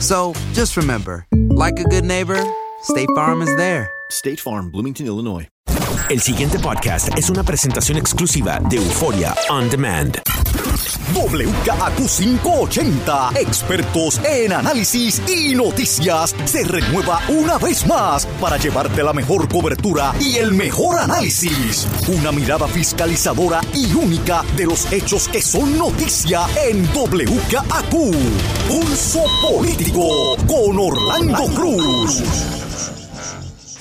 So just remember, like a good neighbor, State Farm is there. State Farm, Bloomington, Illinois. El siguiente podcast es una presentación exclusiva de Euforia On Demand. WKAQ580, expertos en análisis y noticias, se renueva una vez más para llevarte la mejor cobertura y el mejor análisis. Una mirada fiscalizadora y única de los hechos que son noticia en WKAQ. Pulso Político con Orlando Cruz.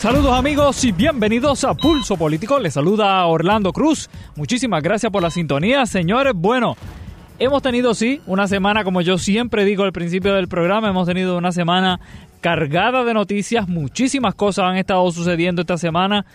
Saludos amigos y bienvenidos a Pulso Político. Les saluda Orlando Cruz. Muchísimas gracias por la sintonía, señores. Bueno, hemos tenido sí una semana, como yo siempre digo al principio del programa, hemos tenido una semana cargada de noticias. Muchísimas cosas han estado sucediendo esta semana.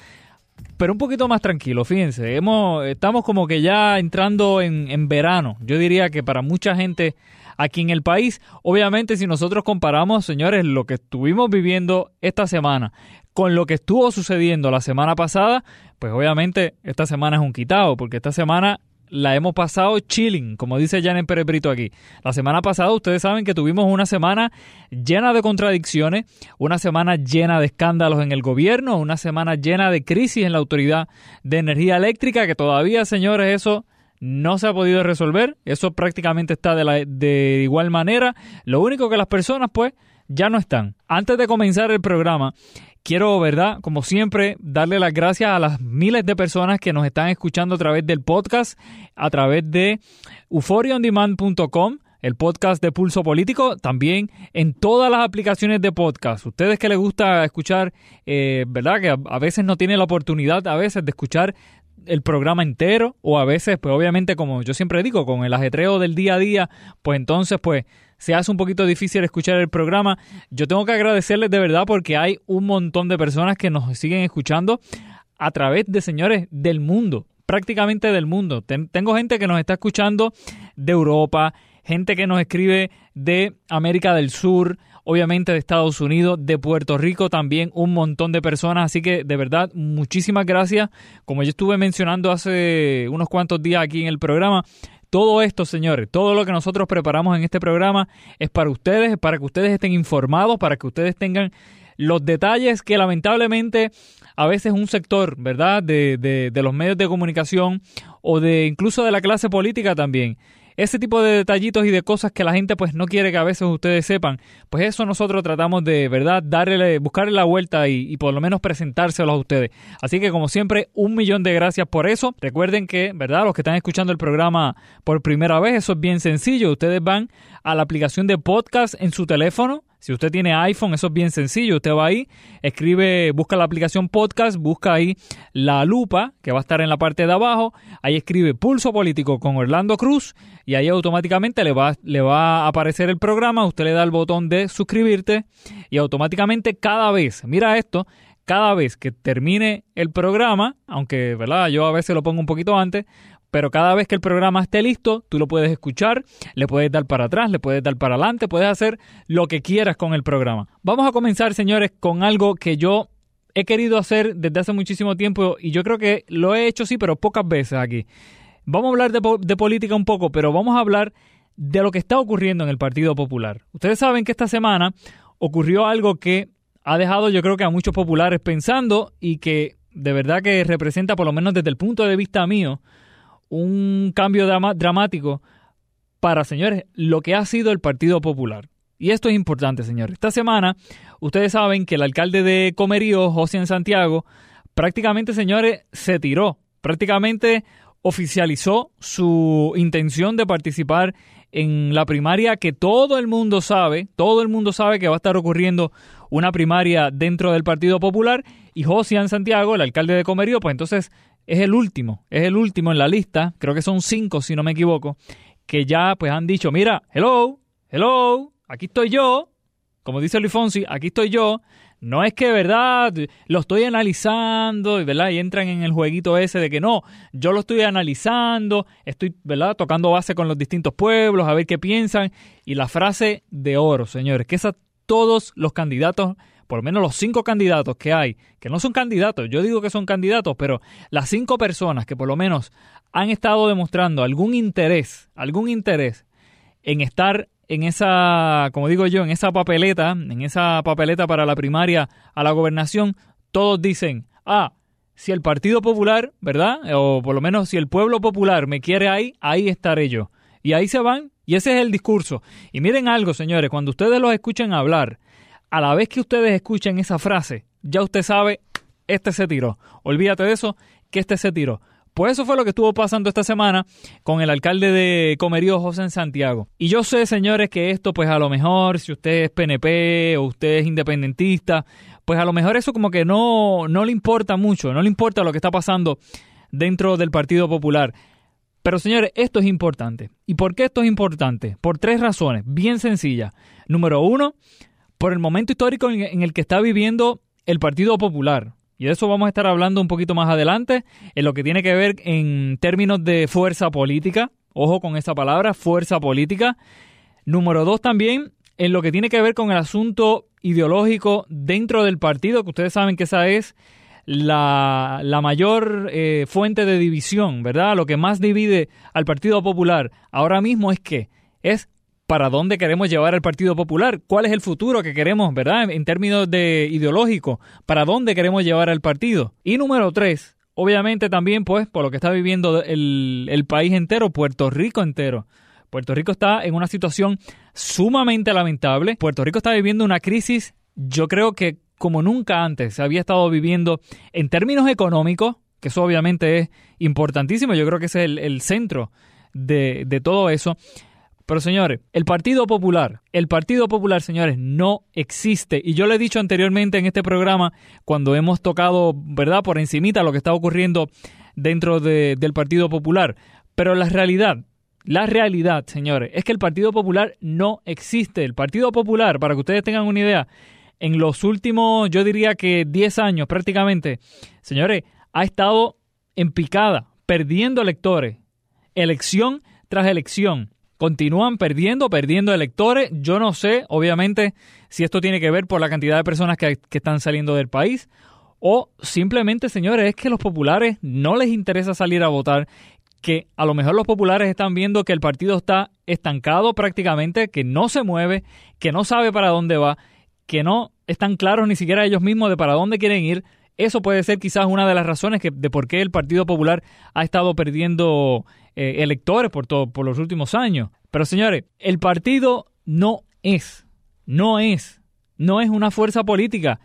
Pero un poquito más tranquilo, fíjense, hemos, estamos como que ya entrando en, en verano. Yo diría que para mucha gente aquí en el país. Obviamente, si nosotros comparamos, señores, lo que estuvimos viviendo esta semana con lo que estuvo sucediendo la semana pasada, pues obviamente esta semana es un quitado, porque esta semana la hemos pasado chilling, como dice Janet Pérez Brito aquí. La semana pasada ustedes saben que tuvimos una semana llena de contradicciones, una semana llena de escándalos en el gobierno, una semana llena de crisis en la Autoridad de Energía Eléctrica, que todavía, señores, eso no se ha podido resolver, eso prácticamente está de, la, de igual manera. Lo único que las personas, pues, ya no están. Antes de comenzar el programa, quiero, ¿verdad? Como siempre, darle las gracias a las miles de personas que nos están escuchando a través del podcast, a través de euphoriaondemand.com el podcast de Pulso Político, también en todas las aplicaciones de podcast. Ustedes que les gusta escuchar, eh, ¿verdad? Que a veces no tienen la oportunidad, a veces, de escuchar el programa entero o a veces, pues obviamente, como yo siempre digo, con el ajetreo del día a día, pues entonces, pues se hace un poquito difícil escuchar el programa. Yo tengo que agradecerles de verdad porque hay un montón de personas que nos siguen escuchando a través de señores del mundo, prácticamente del mundo. Ten, tengo gente que nos está escuchando de Europa, gente que nos escribe de América del Sur, obviamente de Estados Unidos, de Puerto Rico también, un montón de personas. Así que de verdad, muchísimas gracias. Como yo estuve mencionando hace unos cuantos días aquí en el programa, todo esto, señores, todo lo que nosotros preparamos en este programa es para ustedes, es para que ustedes estén informados, para que ustedes tengan los detalles que lamentablemente a veces un sector, ¿verdad?, de, de, de los medios de comunicación o de incluso de la clase política también ese tipo de detallitos y de cosas que la gente pues no quiere que a veces ustedes sepan, pues eso nosotros tratamos de verdad darle, buscarle la vuelta y, y, por lo menos presentárselos a ustedes. Así que como siempre, un millón de gracias por eso. Recuerden que, verdad, los que están escuchando el programa por primera vez, eso es bien sencillo. Ustedes van a la aplicación de podcast en su teléfono, Si usted tiene iPhone, eso es bien sencillo. Usted va ahí, escribe, busca la aplicación podcast, busca ahí la lupa que va a estar en la parte de abajo. Ahí escribe Pulso Político con Orlando Cruz y ahí automáticamente le va, le va a aparecer el programa. Usted le da el botón de suscribirte y automáticamente cada vez, mira esto, cada vez que termine el programa, aunque ¿verdad? yo a veces lo pongo un poquito antes, pero cada vez que el programa esté listo, tú lo puedes escuchar, le puedes dar para atrás, le puedes dar para adelante, puedes hacer lo que quieras con el programa. Vamos a comenzar, señores, con algo que yo he querido hacer desde hace muchísimo tiempo y yo creo que lo he hecho sí, pero pocas veces aquí. Vamos a hablar de, de política un poco, pero vamos a hablar de lo que está ocurriendo en el Partido Popular. Ustedes saben que esta semana ocurrió algo que ha dejado yo creo que a muchos populares pensando y que de verdad que representa, por lo menos desde el punto de vista mío, un cambio dramático para, señores, lo que ha sido el Partido Popular. Y esto es importante, señores. Esta semana, ustedes saben que el alcalde de Comerío, José Santiago, prácticamente, señores, se tiró. Prácticamente oficializó su intención de participar en la primaria que todo el mundo sabe, todo el mundo sabe que va a estar ocurriendo una primaria dentro del Partido Popular y José Santiago, el alcalde de Comerío, pues entonces es el último, es el último en la lista, creo que son cinco si no me equivoco, que ya pues han dicho, mira, hello, hello, aquí estoy yo, como dice Luis Fonsi, aquí estoy yo, no es que, ¿verdad? Lo estoy analizando, ¿verdad? Y entran en el jueguito ese de que no, yo lo estoy analizando, estoy, ¿verdad? Tocando base con los distintos pueblos, a ver qué piensan. Y la frase de oro, señores, que esa todos los candidatos por lo menos los cinco candidatos que hay, que no son candidatos, yo digo que son candidatos, pero las cinco personas que por lo menos han estado demostrando algún interés, algún interés en estar en esa, como digo yo, en esa papeleta, en esa papeleta para la primaria a la gobernación, todos dicen, ah, si el Partido Popular, ¿verdad? O por lo menos si el pueblo popular me quiere ahí, ahí estaré yo. Y ahí se van, y ese es el discurso. Y miren algo, señores, cuando ustedes los escuchen hablar, a la vez que ustedes escuchen esa frase, ya usted sabe, este se tiró. Olvídate de eso, que este se tiró. Pues eso fue lo que estuvo pasando esta semana con el alcalde de Comerío, José en Santiago. Y yo sé, señores, que esto, pues a lo mejor, si usted es PNP o usted es independentista, pues a lo mejor eso como que no, no le importa mucho, no le importa lo que está pasando dentro del Partido Popular. Pero señores, esto es importante. ¿Y por qué esto es importante? Por tres razones, bien sencillas. Número uno, por el momento histórico en el que está viviendo el Partido Popular. Y de eso vamos a estar hablando un poquito más adelante, en lo que tiene que ver en términos de fuerza política. Ojo con esa palabra, fuerza política. Número dos también, en lo que tiene que ver con el asunto ideológico dentro del partido, que ustedes saben que esa es la, mayor eh, fuente de división, ¿verdad? Lo que más divide al Partido Popular ahora mismo es que es para dónde queremos llevar al Partido Popular, cuál es el futuro que queremos, ¿verdad? En términos de ideológico, para dónde queremos llevar al partido. Y número tres, obviamente también, pues, por lo que está viviendo el, el país entero, Puerto Rico entero. Puerto Rico está en una situación sumamente lamentable. Puerto Rico está viviendo una crisis, yo creo que como nunca antes se había estado viviendo en términos económicos, que eso obviamente es importantísimo, yo creo que ese es el, centro de, de todo eso. Pero señores, el Partido Popular, el Partido Popular, señores, no existe. Y yo lo he dicho anteriormente en este programa, cuando hemos tocado, ¿verdad?, por encimita lo que está ocurriendo dentro del Partido Popular. Pero la realidad, la realidad, señores, es que el Partido Popular no existe. El Partido Popular, para que ustedes tengan una idea, en los últimos, yo diría que 10 años prácticamente, señores, ha estado en picada, perdiendo electores, elección tras elección continúan perdiendo, perdiendo electores. Yo no sé, obviamente, si esto tiene que ver por la cantidad de personas que, están saliendo del país o simplemente, señores, es que los populares no les interesa salir a votar, que a lo mejor los populares están viendo que el partido está estancado prácticamente, que no se mueve, que no sabe para dónde va, que no están claros ni siquiera ellos mismos de para dónde quieren ir. Eso puede ser quizás una de las razones que, de por qué el Partido Popular ha estado perdiendo eh, electores por, todo, por los últimos años. Pero señores, el partido no es, no es, no es una fuerza política.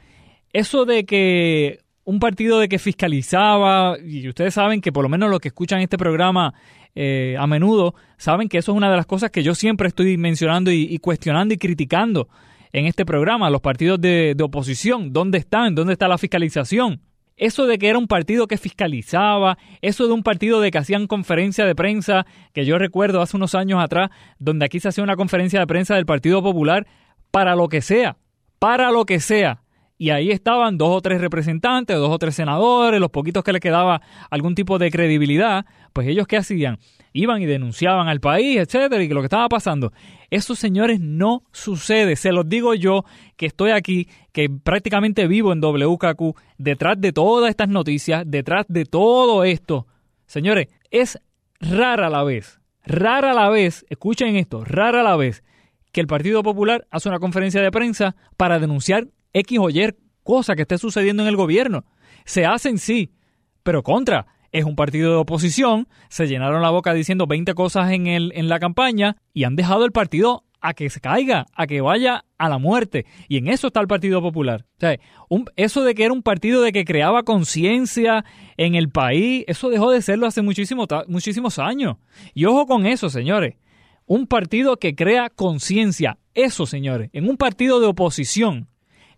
Eso de que un partido de que fiscalizaba, y ustedes saben que por lo menos los que escuchan este programa eh, a menudo, saben que eso es una de las cosas que yo siempre estoy mencionando y, cuestionando y criticando en este programa, los partidos de, de oposición, ¿dónde están? ¿Dónde está la fiscalización? Eso de que era un partido que fiscalizaba, eso de un partido de que hacían conferencia de prensa, que yo recuerdo hace unos años atrás, donde aquí se hacía una conferencia de prensa del Partido Popular, para lo que sea, para lo que sea. Y ahí estaban dos o tres representantes, dos o tres senadores, los poquitos que le quedaba algún tipo de credibilidad, pues ellos qué hacían? Iban y denunciaban al país, etcétera, y que lo que estaba pasando. Eso, señores, no sucede. Se los digo yo que estoy aquí, que prácticamente vivo en WKQ, detrás de todas estas noticias, detrás de todo esto. Señores, es rara la vez, rara la vez, escuchen esto, rara la vez que el Partido Popular hace una conferencia de prensa para denunciar X o Y cosa que esté sucediendo en el gobierno. Se hacen sí, pero contra. Es un partido de oposición, se llenaron la boca diciendo 20 cosas en, el, en la campaña y han dejado el partido a que se caiga, a que vaya a la muerte. Y en eso está el Partido Popular. O sea, eso de que era un partido de que creaba conciencia en el país, eso dejó de serlo hace muchísimo, muchísimos años. Y ojo con eso, señores. Un partido que crea conciencia. Eso, señores, en un partido de oposición.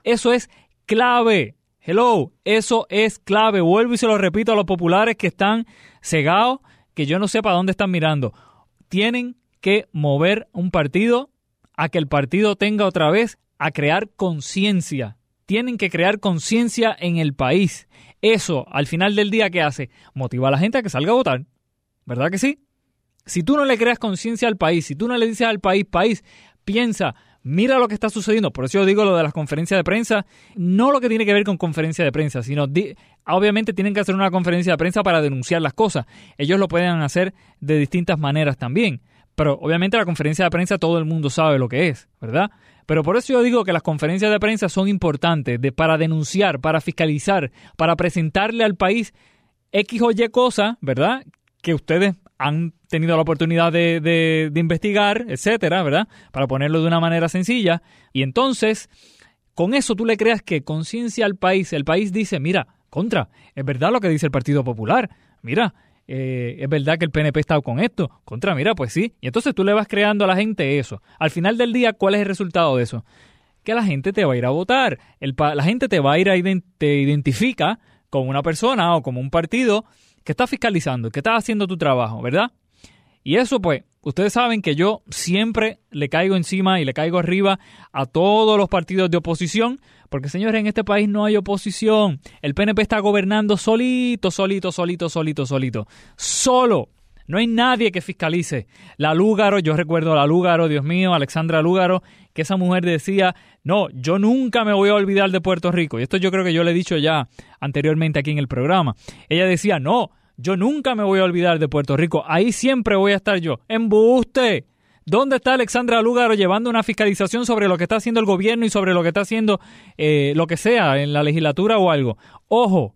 Eso es clave. Hello, eso es clave. Vuelvo y se lo repito a los populares que están cegados, que yo no sé para dónde están mirando. Tienen que mover un partido a que el partido tenga otra vez a crear conciencia. Tienen que crear conciencia en el país. Eso, al final del día, ¿qué hace? Motiva a la gente a que salga a votar. ¿Verdad que sí? Si tú no le creas conciencia al país, si tú no le dices al país, país, piensa, mira lo que está sucediendo. Por eso yo digo lo de las conferencias de prensa, no lo que tiene que ver con conferencia de prensa, sino obviamente tienen que hacer una conferencia de prensa para denunciar las cosas. Ellos lo pueden hacer de distintas maneras también. Pero obviamente la conferencia de prensa todo el mundo sabe lo que es, ¿verdad? Pero por eso yo digo que las conferencias de prensa son importantes de, para denunciar, para fiscalizar, para presentarle al país X o Y cosas, ¿verdad? Que ustedes han tenido la oportunidad de, de, investigar, etcétera, ¿verdad? Para ponerlo de una manera sencilla. Y entonces, con eso tú le creas que conciencia al país. El país dice, mira, contra, es verdad lo que dice el Partido Popular. Mira, eh, es verdad que el PNP está con esto. Contra, mira, pues sí. Y entonces tú le vas creando a la gente eso. Al final del día, ¿cuál es el resultado de eso? Que la gente te va a ir a votar. El, la gente te va a ir a te identifica como una persona o como un partido que está fiscalizando, que está haciendo tu trabajo, ¿verdad? Y eso pues, ustedes saben que yo siempre le caigo encima y le caigo arriba a todos los partidos de oposición, porque señores, en este país no hay oposición. El PNP está gobernando solito, solito, solito, solito, solito. Solo. No hay nadie que fiscalice. La Lúgaro, yo recuerdo a la Lúgaro, Dios mío, Alexandra Lúgaro, que esa mujer decía, no, yo nunca me voy a olvidar de Puerto Rico. Y esto yo creo que yo le he dicho ya anteriormente aquí en el programa. Ella decía, no, yo nunca me voy a olvidar de Puerto Rico. Ahí siempre voy a estar yo. ¡Embuste! ¿Dónde está Alexandra Lúgaro llevando una fiscalización sobre lo que está haciendo el gobierno y sobre lo que está haciendo eh, lo que sea en la legislatura o algo? Ojo,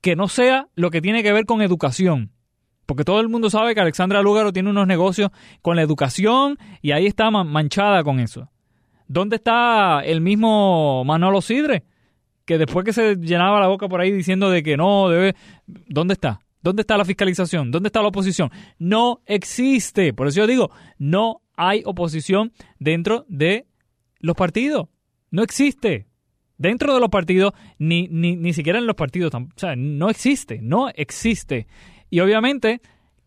que no sea lo que tiene que ver con educación. Porque todo el mundo sabe que Alexandra Lúgaro tiene unos negocios con la educación y ahí está manchada con eso. ¿Dónde está el mismo Manolo Sidre? Que después que se llenaba la boca por ahí diciendo de que no debe... ¿Dónde está? ¿Dónde está la fiscalización? ¿Dónde está la oposición? No existe. Por eso yo digo, no hay oposición dentro de los partidos. No existe. Dentro de los partidos, ni, ni, ni siquiera en los partidos. O sea, no existe. No existe. Y obviamente,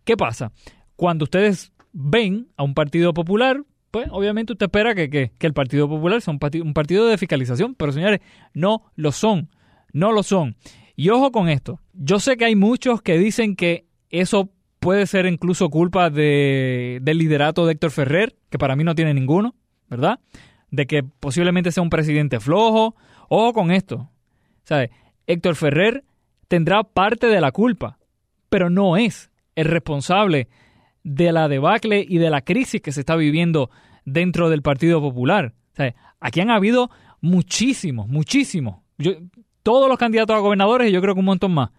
¿qué pasa? Cuando ustedes ven a un partido popular, pues obviamente usted espera que, que, que el Partido Popular sea un partido, un partido de fiscalización. Pero señores, no lo son. No lo son. Y ojo con esto, yo sé que hay muchos que dicen que eso puede ser incluso culpa de, del liderato de Héctor Ferrer, que para mí no tiene ninguno, ¿verdad? De que posiblemente sea un presidente flojo. Ojo con esto, ¿sabes? Héctor Ferrer tendrá parte de la culpa, pero no es el responsable de la debacle y de la crisis que se está viviendo dentro del Partido Popular. ¿Sabes? Aquí han habido muchísimos, muchísimos. Yo, todos los candidatos a gobernadores y yo creo que un montón más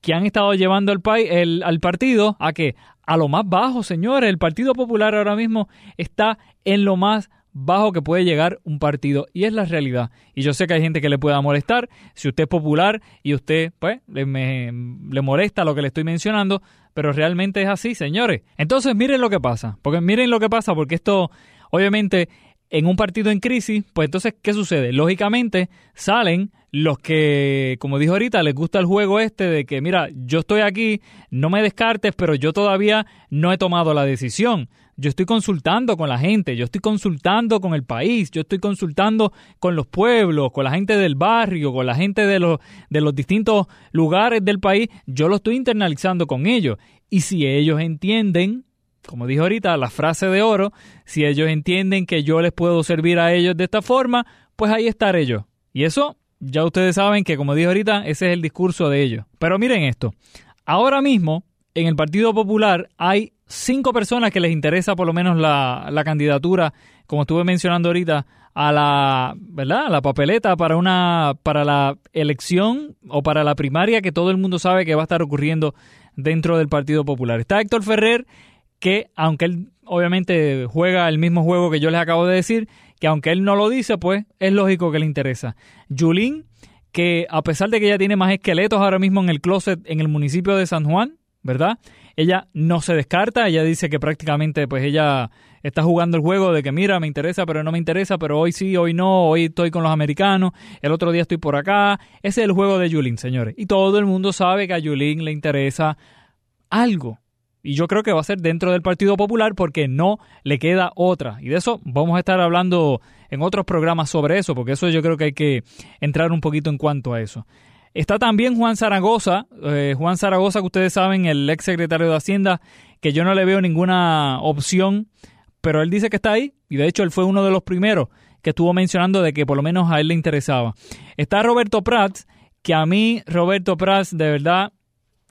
que han estado llevando el, país, el al partido a que a lo más bajo, señores, el Partido Popular ahora mismo está en lo más bajo que puede llegar un partido y es la realidad. Y yo sé que hay gente que le pueda molestar, si usted es popular y usted pues le, le molesta lo que le estoy mencionando, pero realmente es así, señores. Entonces miren lo que pasa, porque miren lo que pasa, porque esto obviamente en un partido en crisis, pues entonces, ¿qué sucede? Lógicamente salen los que, como dijo ahorita, les gusta el juego este de que, mira, yo estoy aquí, no me descartes, pero yo todavía no he tomado la decisión. Yo estoy consultando con la gente, yo estoy consultando con el país, yo estoy consultando con los pueblos, con la gente del barrio, con la gente de los, de los distintos lugares del país, yo lo estoy internalizando con ellos. Y si ellos entienden como dije ahorita, la frase de oro, si ellos entienden que yo les puedo servir a ellos de esta forma, pues ahí estaré yo. Y eso, ya ustedes saben que, como dije ahorita, ese es el discurso de ellos. Pero miren esto, ahora mismo en el Partido Popular hay cinco personas que les interesa por lo menos la, la candidatura, como estuve mencionando ahorita, a la, ¿verdad? La papeleta para una para la elección o para la primaria que todo el mundo sabe que va a estar ocurriendo dentro del Partido Popular. Está Héctor Ferrer, que aunque él obviamente juega el mismo juego que yo les acabo de decir, que aunque él no lo dice, pues es lógico que le interesa. Yulín, que a pesar de que ella tiene más esqueletos ahora mismo en el closet en el municipio de San Juan, ¿verdad? Ella no se descarta, ella dice que prácticamente pues ella está jugando el juego de que mira, me interesa, pero no me interesa, pero hoy sí, hoy no, hoy estoy con los americanos, el otro día estoy por acá. Ese es el juego de Yulín, señores. Y todo el mundo sabe que a Yulín le interesa algo, y yo creo que va a ser dentro del Partido Popular porque no le queda otra. Y de eso vamos a estar hablando en otros programas sobre eso, porque eso yo creo que hay que entrar un poquito en cuanto a eso. Está también Juan Zaragoza, eh, Juan Zaragoza que ustedes saben, el ex secretario de Hacienda, que yo no le veo ninguna opción, pero él dice que está ahí y de hecho él fue uno de los primeros que estuvo mencionando de que por lo menos a él le interesaba. Está Roberto Prats, que a mí Roberto Prats de verdad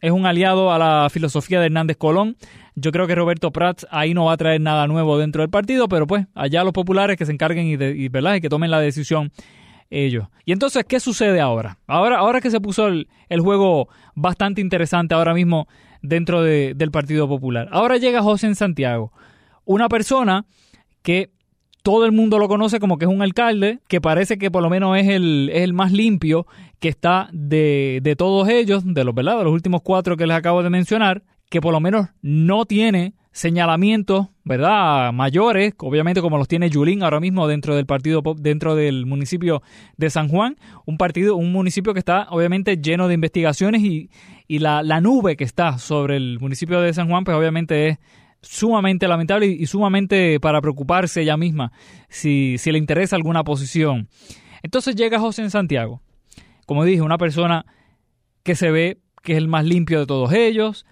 es un aliado a la filosofía de Hernández Colón. Yo creo que Roberto Prats ahí no va a traer nada nuevo dentro del partido, pero pues allá los populares que se encarguen y, y, ¿verdad? y que tomen la decisión ellos. Y entonces, ¿qué sucede ahora? Ahora, ahora que se puso el, juego bastante interesante ahora mismo dentro del Partido Popular. Ahora llega José en Santiago, una persona que todo el mundo lo conoce como que es un alcalde, que parece que por lo menos es el, es el más limpio que está de, de todos ellos, de los, ¿verdad? de los últimos cuatro que les acabo de mencionar, que por lo menos no tiene señalamientos, ¿verdad? mayores, obviamente como los tiene Yulín ahora mismo dentro del partido dentro del municipio de San Juan, un partido un municipio que está obviamente lleno de investigaciones y, y la, la nube que está sobre el municipio de San Juan pues obviamente es sumamente lamentable y, sumamente para preocuparse ella misma si, si le interesa alguna posición. Entonces llega José en Santiago, como dije, una persona que se ve que es el más limpio de todos ellos,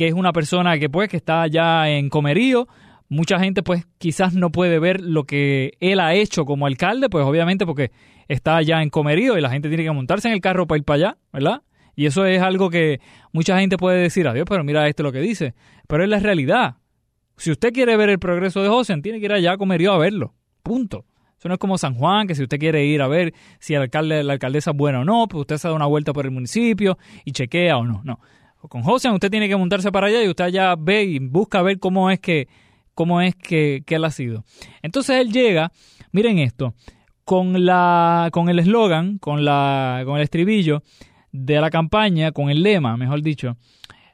que es una persona que pues que está ya en comerío. Mucha gente pues quizás no puede ver lo que él ha hecho como alcalde, pues obviamente porque está ya en comerío y la gente tiene que montarse en el carro para ir para allá, ¿verdad? Y eso es algo que mucha gente puede decir, adiós, pero mira esto lo que dice. Pero es la realidad. Si usted quiere ver el progreso de José, tiene que ir allá a Comerío a verlo. Punto. Eso no es como San Juan, que si usted quiere ir a ver si el alcalde, la alcaldesa es buena o no, pues usted se da una vuelta por el municipio y chequea o no. No. Con José usted tiene que montarse para allá y usted allá ve y busca ver cómo es que, cómo es que, que él ha sido. Entonces él llega, miren esto, con la, con el eslogan, con la, con el estribillo de la campaña, con el lema, mejor dicho,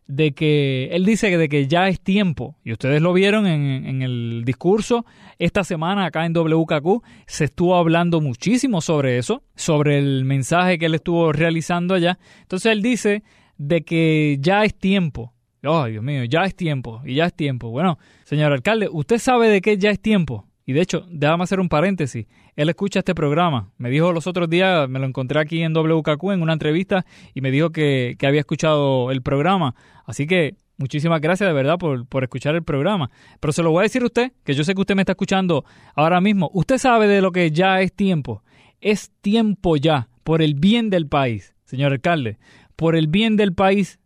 de que él dice de que ya es tiempo, y ustedes lo vieron en, en, el discurso, esta semana acá en WKQ se estuvo hablando muchísimo sobre eso, sobre el mensaje que él estuvo realizando allá. Entonces él dice de que ya es tiempo. Ay, Dios mío, ya es tiempo, y ya es tiempo. Bueno, señor alcalde, ¿usted sabe de qué ya es tiempo? Y de hecho, déjame hacer un paréntesis. Él escucha este programa. Me dijo los otros días, me lo encontré aquí en WKQ en una entrevista y me dijo que, había escuchado el programa. Así que muchísimas gracias de verdad por, por, escuchar el programa. Pero se lo voy a decir a usted, que yo sé que usted me está escuchando ahora mismo. Usted sabe de lo que ya es tiempo. Es tiempo ya, por el bien del país, señor alcalde, por el bien del país,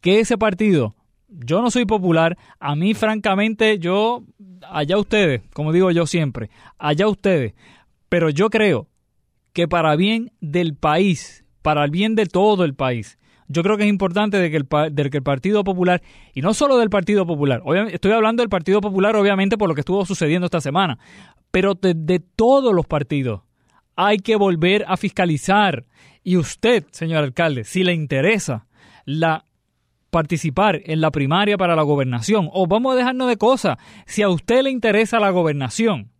que ese partido yo no soy popular. A mí, francamente, yo, allá ustedes, como digo yo siempre, allá ustedes. Pero yo creo que para bien del país, para el bien de todo el país, yo creo que es importante de que, el, de que el Partido Popular, y no solo del Partido Popular, estoy hablando del Partido Popular obviamente por lo que estuvo sucediendo esta semana, pero de, de todos los partidos, hay que volver a fiscalizar. Y usted, señor alcalde, si le interesa la participar en la primaria para la gobernación. O vamos a dejarnos de cosas. Si a usted le interesa la gobernación,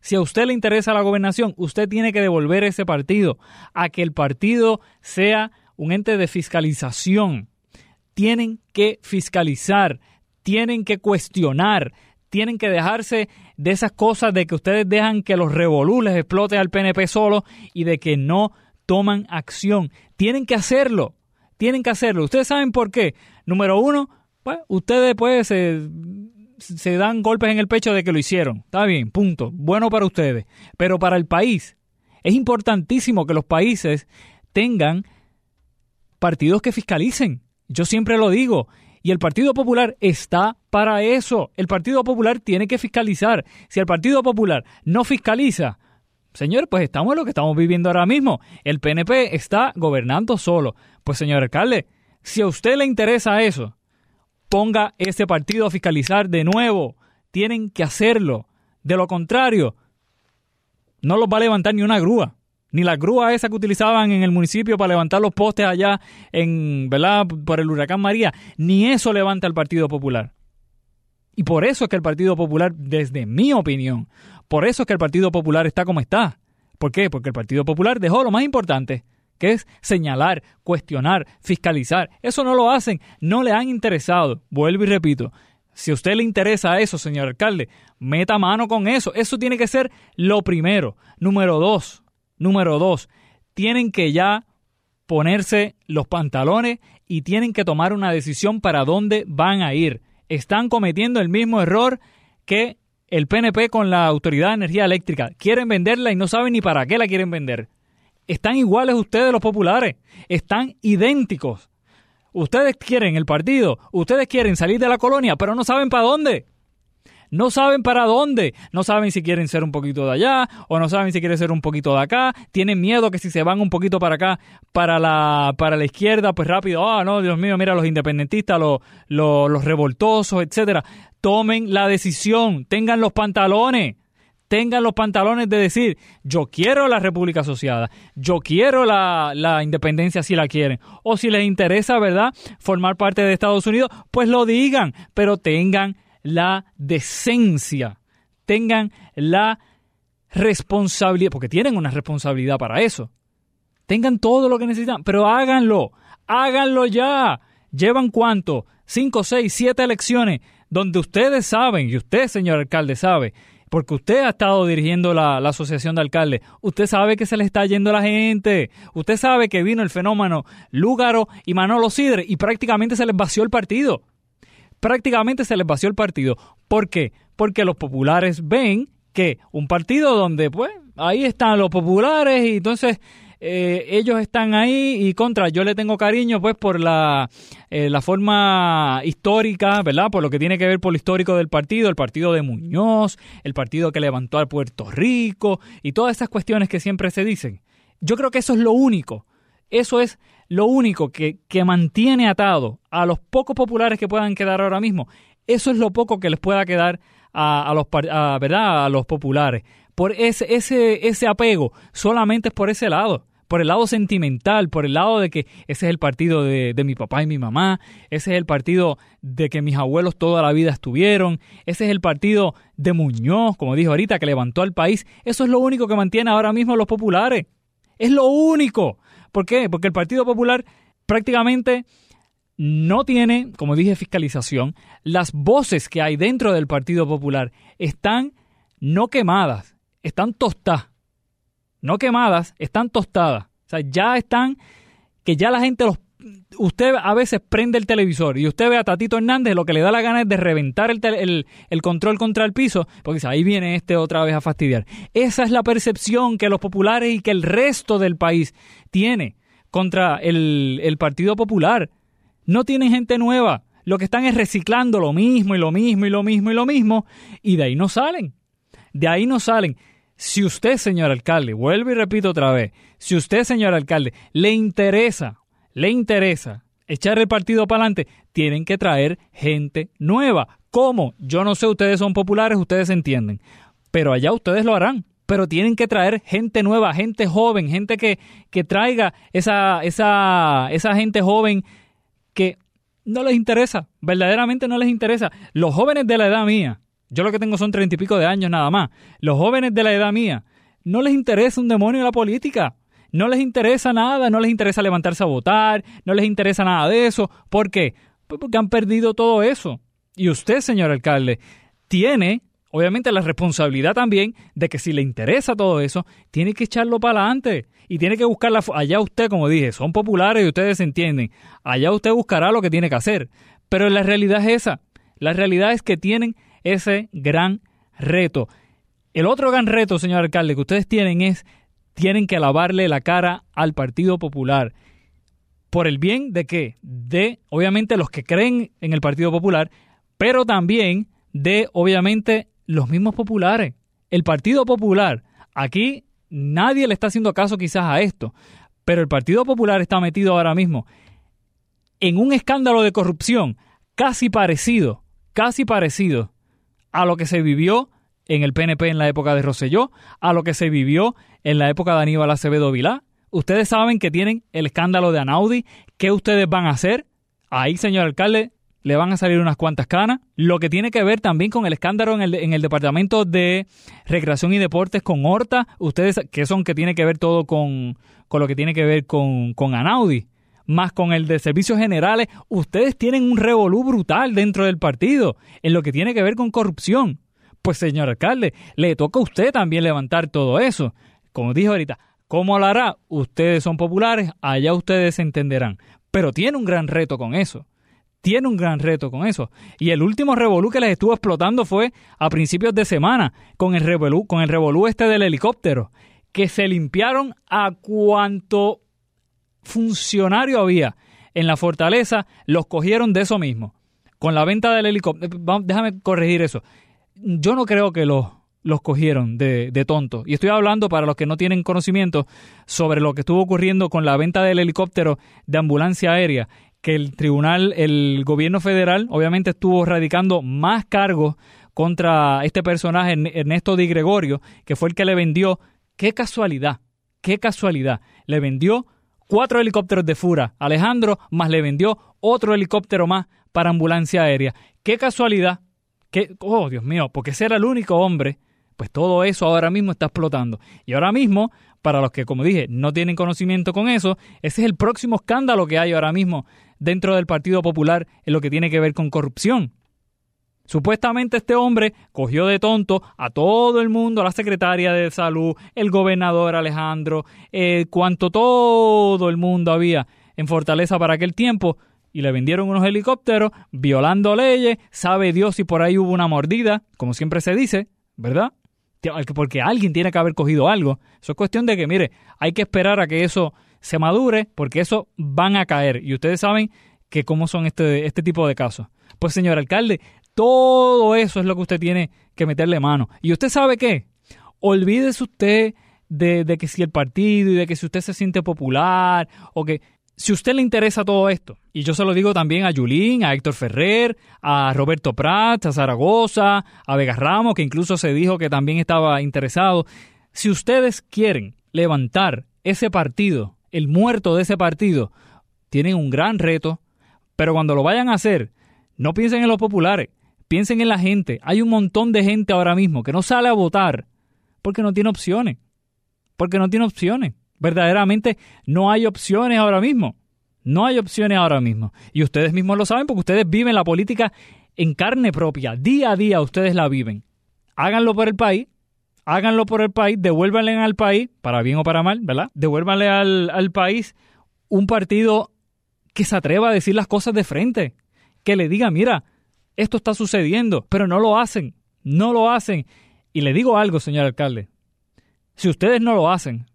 Si a usted le interesa la gobernación, usted tiene que devolver ese partido a que el partido sea un ente de fiscalización. Tienen que fiscalizar, tienen que cuestionar, tienen que dejarse de esas cosas de que ustedes dejan que los revolúes exploten al PNP solo y de que no toman acción. Tienen que hacerlo, tienen que hacerlo. Ustedes saben por qué. Número uno, pues ustedes pues se dan golpes en el pecho de que lo hicieron. Está bien, punto. Bueno para ustedes. Pero para el país es importantísimo que los países tengan partidos que fiscalicen. Yo siempre lo digo. Y el Partido Popular está para eso. El Partido Popular tiene que fiscalizar. Si el Partido Popular no fiscaliza, señor, pues estamos en lo que estamos viviendo ahora mismo. El PNP está gobernando solo. Pues señor alcalde, si a usted le interesa eso, ponga ese partido a fiscalizar de nuevo. Tienen que hacerlo. De lo contrario, no los va a levantar ni una grúa ni la grúa esa que utilizaban en el municipio para levantar los postes allá en, ¿verdad? por el huracán María, ni eso levanta el Partido Popular. Y por eso es que el Partido Popular, desde mi opinión, por eso es que el Partido Popular está como está. ¿Por qué? Porque el Partido Popular dejó lo más importante, que es señalar, cuestionar, fiscalizar. Eso no lo hacen, no le han interesado. Vuelvo y repito, si a usted le interesa eso, señor alcalde, meta mano con eso. Eso tiene que ser lo primero. Número dos, Número dos, tienen que ya ponerse los pantalones y tienen que tomar una decisión para dónde van a ir. Están cometiendo el mismo error que el PNP con la Autoridad de Energía Eléctrica. Quieren venderla y no saben ni para qué la quieren vender. Están iguales ustedes los populares. Están idénticos. Ustedes quieren el partido, ustedes quieren salir de la colonia, pero no saben para dónde no saben para dónde, no saben si quieren ser un poquito de allá o no saben si quieren ser un poquito de acá, tienen miedo que si se van un poquito para acá, para la, para la izquierda, pues rápido, ah, no, Dios mío, mira los independentistas, los, los, revoltosos, etcétera. Tomen la decisión, tengan los pantalones. Tengan los pantalones de decir, yo quiero la República Asociada, yo quiero la, la, independencia si la quieren, o si les interesa, ¿verdad?, formar parte de Estados Unidos, pues lo digan, pero tengan la decencia, tengan la responsabilidad, porque tienen una responsabilidad para eso. Tengan todo lo que necesitan, pero háganlo, háganlo ya. ¿Llevan cuánto? Cinco, seis, siete elecciones donde ustedes saben, y usted, señor alcalde, sabe, porque usted ha estado dirigiendo la, la, asociación de alcaldes, usted sabe que se le está yendo la gente, usted sabe que vino el fenómeno Lúgaro y Manolo Sidre y prácticamente se les vació el partido prácticamente se les vació el partido. ¿Por qué? Porque los populares ven que un partido donde, pues, ahí están los populares y entonces eh, ellos están ahí y contra, yo le tengo cariño, pues, por la, eh, la forma histórica, ¿verdad? Por lo que tiene que ver por lo histórico del partido, el partido de Muñoz, el partido que levantó a Puerto Rico y todas esas cuestiones que siempre se dicen. Yo creo que eso es lo único. Eso es lo único que, que mantiene atado a los pocos populares que puedan quedar ahora mismo, eso es lo poco que les pueda quedar a, los, ¿verdad? a los populares. Por ese, ese, ese apego, solamente es por ese lado por el lado sentimental, por el lado de que ese es el partido de, de, mi papá y mi mamá, ese es el partido de que mis abuelos toda la vida estuvieron, ese es el partido de Muñoz, como dijo ahorita, que levantó al país. Eso es lo único que mantiene ahora mismo a los populares. Es lo único. ¿Por qué? Porque el Partido Popular prácticamente no tiene, como dije, fiscalización. Las voces que hay dentro del Partido Popular están no quemadas, están tostadas. No quemadas, están tostadas. O sea, ya están, que ya la gente los... Usted a veces prende el televisor y usted ve a Tatito Hernández, lo que le da la gana es de reventar el, el control contra el piso, porque dice, ahí viene este otra vez a fastidiar. Esa es la percepción que los populares y que el resto del país tiene contra el, el Partido Popular. No tienen gente nueva. Lo que están es reciclando lo mismo y lo mismo y lo mismo y lo mismo. Y de ahí no salen. De ahí no salen. Si usted, señor alcalde, vuelvo y repito otra vez, si usted, señor alcalde, le interesa, le interesa echar el partido para adelante, tienen que traer gente nueva. ¿Cómo? Yo no sé, ustedes son populares, ustedes entienden. Pero allá ustedes lo harán pero tienen que traer gente nueva, gente joven, gente que, que traiga esa, esa, esa gente joven que no les interesa, verdaderamente no les interesa. Los jóvenes de la edad mía, Yo lo que tengo son treinta y pico de años nada más. Los jóvenes de la edad mía no les interesa un demonio la política. No les interesa nada, no les interesa levantarse a votar, no les interesa nada de eso. ¿Por qué? Pues porque han perdido todo eso. Y usted, señor alcalde, tiene, obviamente, la responsabilidad también de que si le interesa todo eso, tiene que echarlo para adelante y tiene que buscar la... Allá usted, como dije, son populares y ustedes entienden. Allá usted buscará lo que tiene que hacer. Pero la realidad es esa. La realidad es que tienen ese gran reto. El otro gran reto, señor alcalde, que ustedes tienen es, tienen que lavarle la cara al Partido Popular. ¿Por el bien de qué? De, obviamente, los que creen en el Partido Popular, pero también de, obviamente, los mismos populares. El Partido Popular, aquí nadie le está haciendo caso quizás a esto, pero el Partido Popular está metido ahora mismo en un escándalo de corrupción casi parecido, casi parecido a lo que se vivió en el PNP en la época de Rosselló, a lo que se vivió en la época de Aníbal Acevedo Vilá. Ustedes saben que tienen el escándalo de Anaudi. ¿Qué ustedes van a hacer? Ahí, señor alcalde, le van a salir unas cuantas canas. Lo que tiene que ver también con el escándalo en el, en el Departamento de Recreación y Deportes con Horta. Ustedes, que son que tiene que ver todo con, con lo que tiene que ver con, con Anaudi más con el de servicios generales, ustedes tienen un revolú brutal dentro del partido en lo que tiene que ver con corrupción. Pues señor alcalde, le toca a usted también levantar todo eso. Como dije ahorita, ¿cómo lo hará? Ustedes son populares, allá ustedes entenderán. Pero tiene un gran reto con eso. Tiene un gran reto con eso. Y el último revolú que les estuvo explotando fue a principios de semana con el revolú, con el revolú este del helicóptero, que se limpiaron a cuanto funcionario había en la fortaleza, los cogieron de eso mismo. Con la venta del helicóptero. Déjame corregir eso. Yo no creo que los, los cogieron de, de tonto. Y estoy hablando para los que no tienen conocimiento sobre lo que estuvo ocurriendo con la venta del helicóptero de ambulancia aérea. Que el tribunal, el gobierno federal, obviamente estuvo radicando más cargos contra este personaje, Ernesto Di Gregorio, que fue el que le vendió. Qué casualidad, qué casualidad. Le vendió cuatro helicópteros de Fura. Alejandro más le vendió otro helicóptero más para ambulancia aérea. Qué casualidad. que oh, Dios mío, porque ese era el único hombre. Pues todo eso ahora mismo está explotando. Y ahora mismo, para los que, como dije, no tienen conocimiento con eso, ese es el próximo escándalo que hay ahora mismo dentro del Partido Popular en lo que tiene que ver con corrupción. Supuestamente este hombre cogió de tonto a todo el mundo, a la secretaria de salud, el gobernador Alejandro, eh, cuanto todo el mundo había en Fortaleza para aquel tiempo, y le vendieron unos helicópteros, violando leyes, sabe Dios si por ahí hubo una mordida, como siempre se dice, ¿verdad? Porque alguien tiene que haber cogido algo. Eso es cuestión de que, mire, hay que esperar a que eso se madure, porque eso van a caer. Y ustedes saben que cómo son este, este tipo de casos. Pues señor alcalde, todo eso es lo que usted tiene que meterle mano. ¿Y usted sabe qué? Olvídese usted de, de, que si el partido y de que si usted se siente popular o que si usted le interesa todo esto, y yo se lo digo también a Yulín, a Héctor Ferrer, a Roberto Prats, a Zaragoza, a Vega Ramos, que incluso se dijo que también estaba interesado, si ustedes quieren levantar ese partido, el muerto de ese partido, tienen un gran reto, pero cuando lo vayan a hacer, no piensen en los populares, Piensen en la gente. Hay un montón de gente ahora mismo que no sale a votar porque no tiene opciones. Porque no tiene opciones. Verdaderamente no hay opciones ahora mismo. No hay opciones ahora mismo. Y ustedes mismos lo saben porque ustedes viven la política en carne propia. Día a día ustedes la viven. Háganlo por el país. Háganlo por el país. Devuélvanle al país, para bien o para mal, ¿verdad? Devuélvanle al, al país un partido que se atreva a decir las cosas de frente. Que le diga, mira, esto está sucediendo, pero no lo hacen, no lo hacen. Y le digo algo, señor alcalde, si ustedes no lo hacen,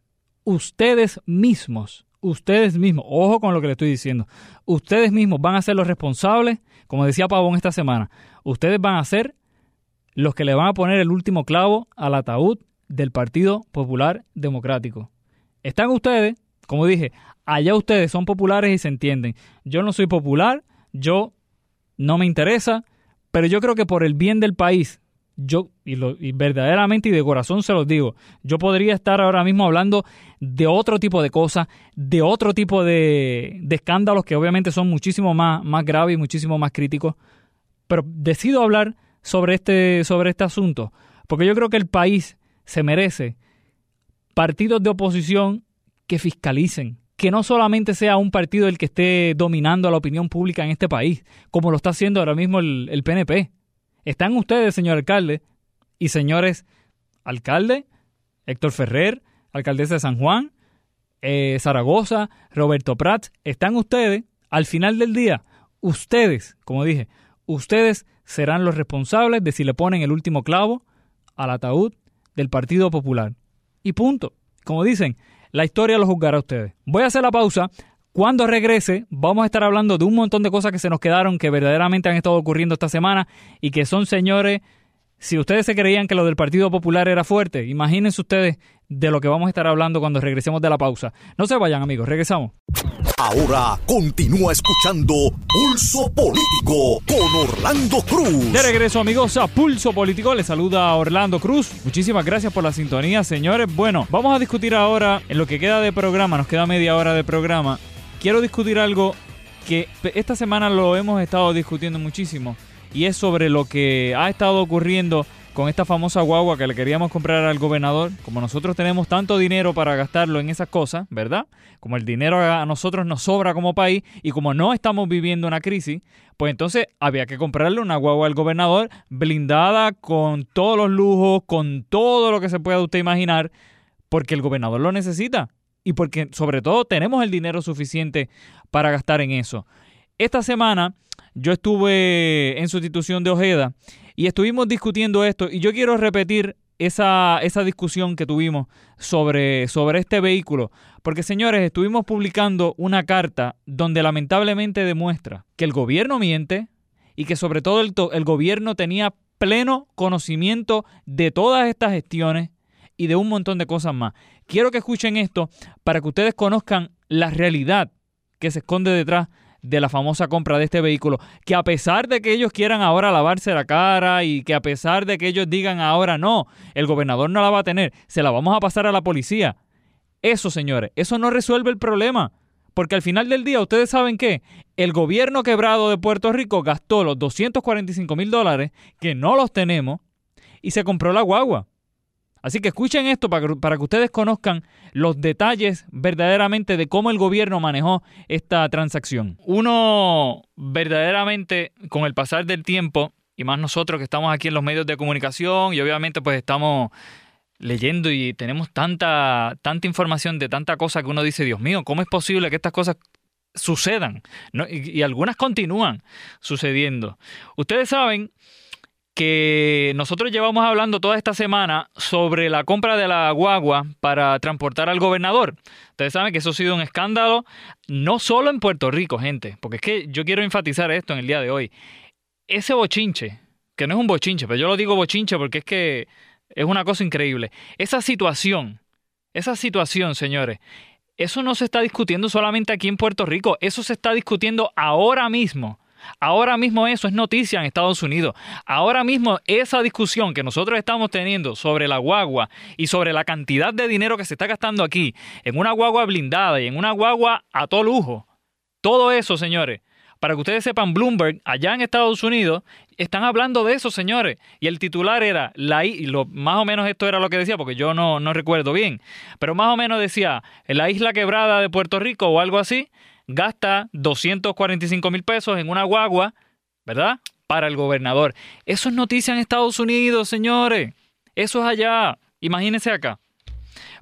ustedes mismos, ustedes mismos, ojo con lo que le estoy diciendo, ustedes mismos van a ser los responsables, como decía Pavón esta semana, ustedes van a ser los que le van a poner el último clavo al ataúd del Partido Popular Democrático. Están ustedes, como dije, allá ustedes son populares y se entienden. Yo no soy popular, yo no me interesa, pero yo creo que por el bien del país, yo, y, lo, y verdaderamente y de corazón se los digo, yo podría estar ahora mismo hablando de otro tipo de cosas, de otro tipo de, de escándalos que obviamente son muchísimo más, más graves y muchísimo más críticos, pero decido hablar sobre este, sobre este asunto, porque yo creo que el país se merece partidos de oposición que fiscalicen, que no solamente sea un partido el que esté dominando a la opinión pública en este país, como lo está haciendo ahora mismo el, el PNP. Están ustedes, señor alcalde, y señores alcalde, Héctor Ferrer, alcaldesa de San Juan, eh, Zaragoza, Roberto Prats, están ustedes, al final del día, ustedes, como dije, ustedes serán los responsables de si le ponen el último clavo al ataúd del Partido Popular. Y punto. Como dicen, la historia lo juzgará a ustedes. Voy a hacer la pausa. Cuando regrese, vamos a estar hablando de un montón de cosas que se nos quedaron, que verdaderamente han estado ocurriendo esta semana y que son, señores, si ustedes se creían que lo del Partido Popular era fuerte, imagínense ustedes de lo que vamos a estar hablando cuando regresemos de la pausa. No se vayan, amigos, regresamos. Ahora continúa escuchando Pulso Político con Orlando Cruz. De regreso, amigos, a Pulso Político. Les saluda Orlando Cruz. Muchísimas gracias por la sintonía, señores. Bueno, vamos a discutir ahora en lo que queda de programa. Nos queda media hora de programa. Quiero discutir algo que esta semana lo hemos estado discutiendo muchísimo y es sobre lo que ha estado ocurriendo con esta famosa guagua que le queríamos comprar al gobernador. Como nosotros tenemos tanto dinero para gastarlo en esas cosas, ¿verdad? Como el dinero a nosotros nos sobra como país y como no estamos viviendo una crisis, pues entonces había que comprarle una guagua al gobernador blindada con todos los lujos, con todo lo que se pueda usted imaginar, porque el gobernador lo necesita y porque sobre todo tenemos el dinero suficiente para gastar en eso. Esta semana yo estuve en sustitución de Ojeda y estuvimos discutiendo esto y yo quiero repetir esa, esa discusión que tuvimos sobre, sobre este vehículo. Porque señores, estuvimos publicando una carta donde lamentablemente demuestra que el gobierno miente y que sobre todo el, el gobierno tenía pleno conocimiento de todas estas gestiones y de un montón de cosas más. Quiero que escuchen esto para que ustedes conozcan la realidad que se esconde detrás de la famosa compra de este vehículo, que a pesar de que ellos quieran ahora lavarse la cara y que a pesar de que ellos digan ahora no, el gobernador no la va a tener, se la vamos a pasar a la policía. Eso, señores, eso no resuelve el problema. Porque al final del día, ustedes saben que el gobierno quebrado de Puerto Rico gastó los 245 mil dólares, que no los tenemos, y se compró la guagua. Así que escuchen esto para que, para que, ustedes conozcan los detalles verdaderamente de cómo el gobierno manejó esta transacción. Uno verdaderamente, con el pasar del tiempo, y más nosotros que estamos aquí en los medios de comunicación y obviamente pues estamos leyendo y tenemos tanta, tanta información de tanta cosa que uno dice, Dios mío, ¿cómo es posible que estas cosas sucedan? y, y algunas continúan sucediendo. Ustedes saben que nosotros llevamos hablando toda esta semana sobre la compra de la guagua para transportar al gobernador. Ustedes saben que eso ha sido un escándalo no solo en Puerto Rico, gente, porque es que yo quiero enfatizar esto en el día de hoy. Ese bochinche, que no es un bochinche, pero yo lo digo bochinche porque es que es una cosa increíble. Esa situación, esa situación, señores, eso no se está discutiendo solamente aquí en Puerto Rico, eso se está discutiendo ahora mismo Ahora mismo eso es noticia en Estados Unidos. Ahora mismo esa discusión que nosotros estamos teniendo sobre la guagua y sobre la cantidad de dinero que se está gastando aquí en una guagua blindada y en una guagua a todo lujo. Todo eso, señores. Para que ustedes sepan, Bloomberg, allá en Estados Unidos, están hablando de eso, señores. Y el titular era, la, y lo, más o menos esto era lo que decía, porque yo no, no recuerdo bien, pero más o menos decía, la isla quebrada de Puerto Rico o algo así, gasta 245 mil pesos en una guagua, ¿verdad? Para el gobernador. Eso es noticia en Estados Unidos, señores. Eso es allá. Imagínense acá.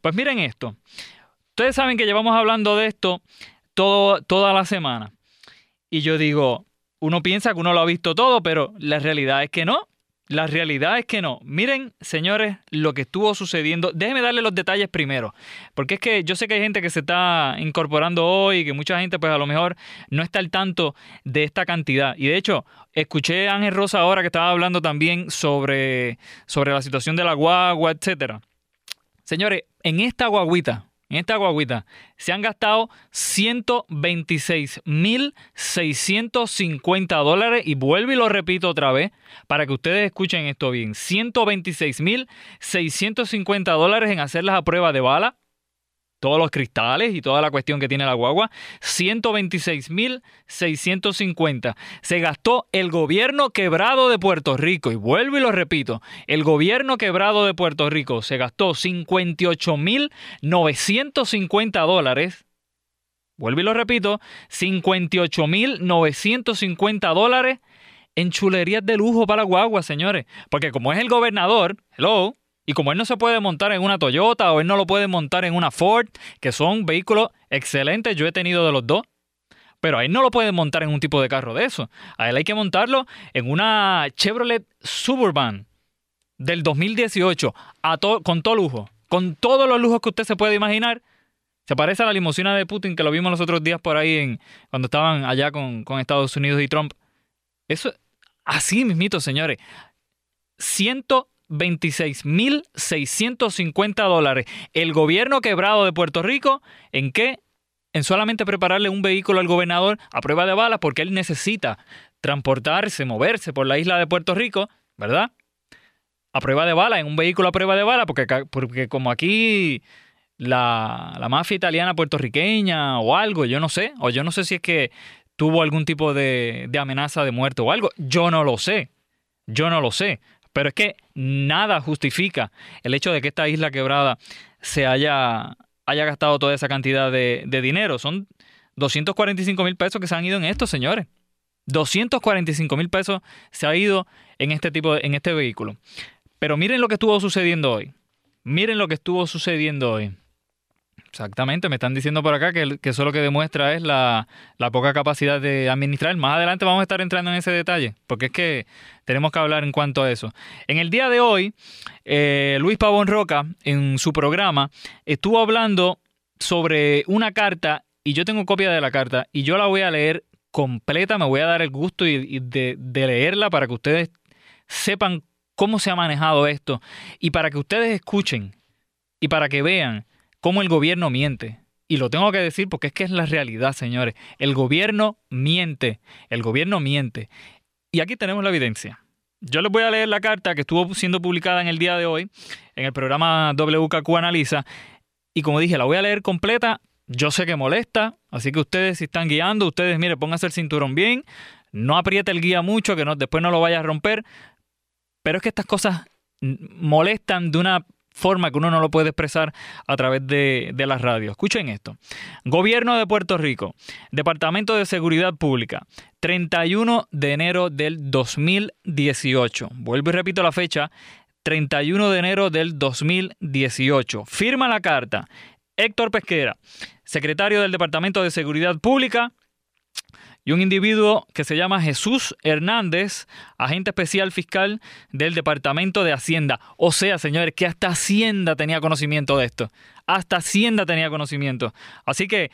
Pues miren esto. Ustedes saben que llevamos hablando de esto todo, toda la semana. Y yo digo, uno piensa que uno lo ha visto todo, pero la realidad es que no. La realidad es que no. Miren, señores, lo que estuvo sucediendo. Déjenme darle los detalles primero. Porque es que yo sé que hay gente que se está incorporando hoy, que mucha gente, pues a lo mejor no está al tanto de esta cantidad. Y de hecho, escuché a Ángel Rosa ahora que estaba hablando también sobre, sobre la situación de la guagua, etcétera. Señores, en esta guaguita, en esta guaguita se han gastado 126.650 dólares y vuelvo y lo repito otra vez para que ustedes escuchen esto bien. 126.650 dólares en hacer las pruebas de bala. Todos los cristales y toda la cuestión que tiene la guagua, 126.650. Se gastó el gobierno quebrado de Puerto Rico, y vuelvo y lo repito, el gobierno quebrado de Puerto Rico se gastó 58.950 dólares. Vuelvo y lo repito, 58.950 dólares en chulerías de lujo para la guagua, señores. Porque como es el gobernador, hello, y como él no se puede montar en una Toyota o él no lo puede montar en una Ford, que son vehículos excelentes, yo he tenido de los dos, pero a él no lo puede montar en un tipo de carro de eso. A él hay que montarlo en una Chevrolet Suburban del 2018, a con todo lujo, con todos los lujos que usted se puede imaginar. Se parece a la limusina de Putin que lo vimos los otros días por ahí cuando estaban allá con, con Estados Unidos y Trump. Eso, así mismito, señores. 126.650 dólares. El gobierno quebrado de Puerto Rico, ¿en qué? En solamente prepararle un vehículo al gobernador a prueba de balas porque él necesita transportarse, moverse por la isla de Puerto Rico, ¿verdad? A prueba de bala, en un vehículo a prueba de bala, porque, porque como aquí la, la mafia italiana puertorriqueña o algo, yo no sé, o yo no sé si es que tuvo algún tipo de, de amenaza de muerte o algo, yo no lo sé, yo no lo sé, pero es que nada justifica el hecho de que esta isla quebrada se haya, haya gastado toda esa cantidad de, dinero. Son 245 mil pesos que se han ido en esto, señores. 245 mil pesos se ha ido en este tipo en este vehículo. Pero miren lo que estuvo sucediendo hoy. Miren lo que estuvo sucediendo hoy. Exactamente, me están diciendo por acá que, eso lo que demuestra es la, poca capacidad de administrar. Más adelante vamos a estar entrando en ese detalle, porque es que tenemos que hablar en cuanto a eso. En el día de hoy, eh, Luis Pavón Roca, en su programa, estuvo hablando sobre una carta, y yo tengo copia de la carta, y yo la voy a leer completa, me voy a dar el gusto de leerla para que ustedes sepan cómo se ha manejado esto, y para que ustedes escuchen, y para que vean cómo el gobierno miente. Y lo tengo que decir porque es que es la realidad, señores. El gobierno miente. El gobierno miente. Y aquí tenemos la evidencia. Yo les voy a leer la carta que estuvo siendo publicada en el día de hoy en el programa WKQ Analiza. Y como dije, la voy a leer completa. Yo sé que molesta, así que ustedes si están guiando, ustedes, mire, pónganse el cinturón bien, no apriete el guía mucho, que no, después no lo vaya a romper. Pero es que estas cosas molestan de una forma que uno no lo puede expresar a través de, las radios. Escuchen esto. Gobierno de Puerto Rico, Departamento de Seguridad Pública, 31 de enero del 2018. Vuelvo y repito la fecha, 31 de enero del 2018. Firma la carta Héctor Pesquera, secretario del Departamento de Seguridad Pública, y un individuo que se llama Jesús Hernández, agente especial fiscal del Departamento de Hacienda. O sea, señores, que hasta Hacienda tenía conocimiento de esto. Hasta Hacienda tenía conocimiento. Así que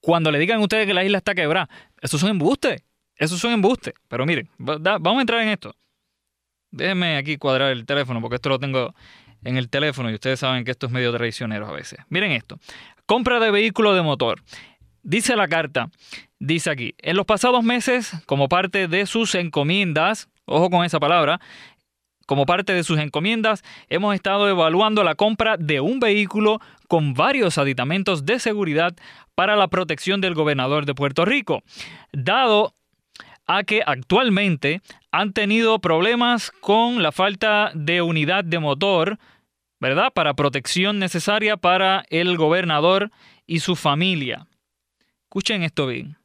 cuando le digan ustedes que la isla está quebrada, eso son embustes. Eso son embustes. Pero miren, vamos a entrar en esto. Déjenme aquí cuadrar el teléfono porque esto lo tengo en el teléfono y ustedes saben que esto es medio traicionero a veces. Miren esto. Compra de vehículo de motor. Dice la carta, dice aquí, en los pasados meses, como parte de sus encomiendas, ojo con esa palabra, como parte de sus encomiendas, hemos estado evaluando la compra de un vehículo con varios aditamentos de seguridad para la protección del gobernador de Puerto Rico, dado a que actualmente han tenido problemas con la falta de unidad de motor, ¿verdad? Para protección necesaria para el gobernador y su familia. Escuchen esto bien.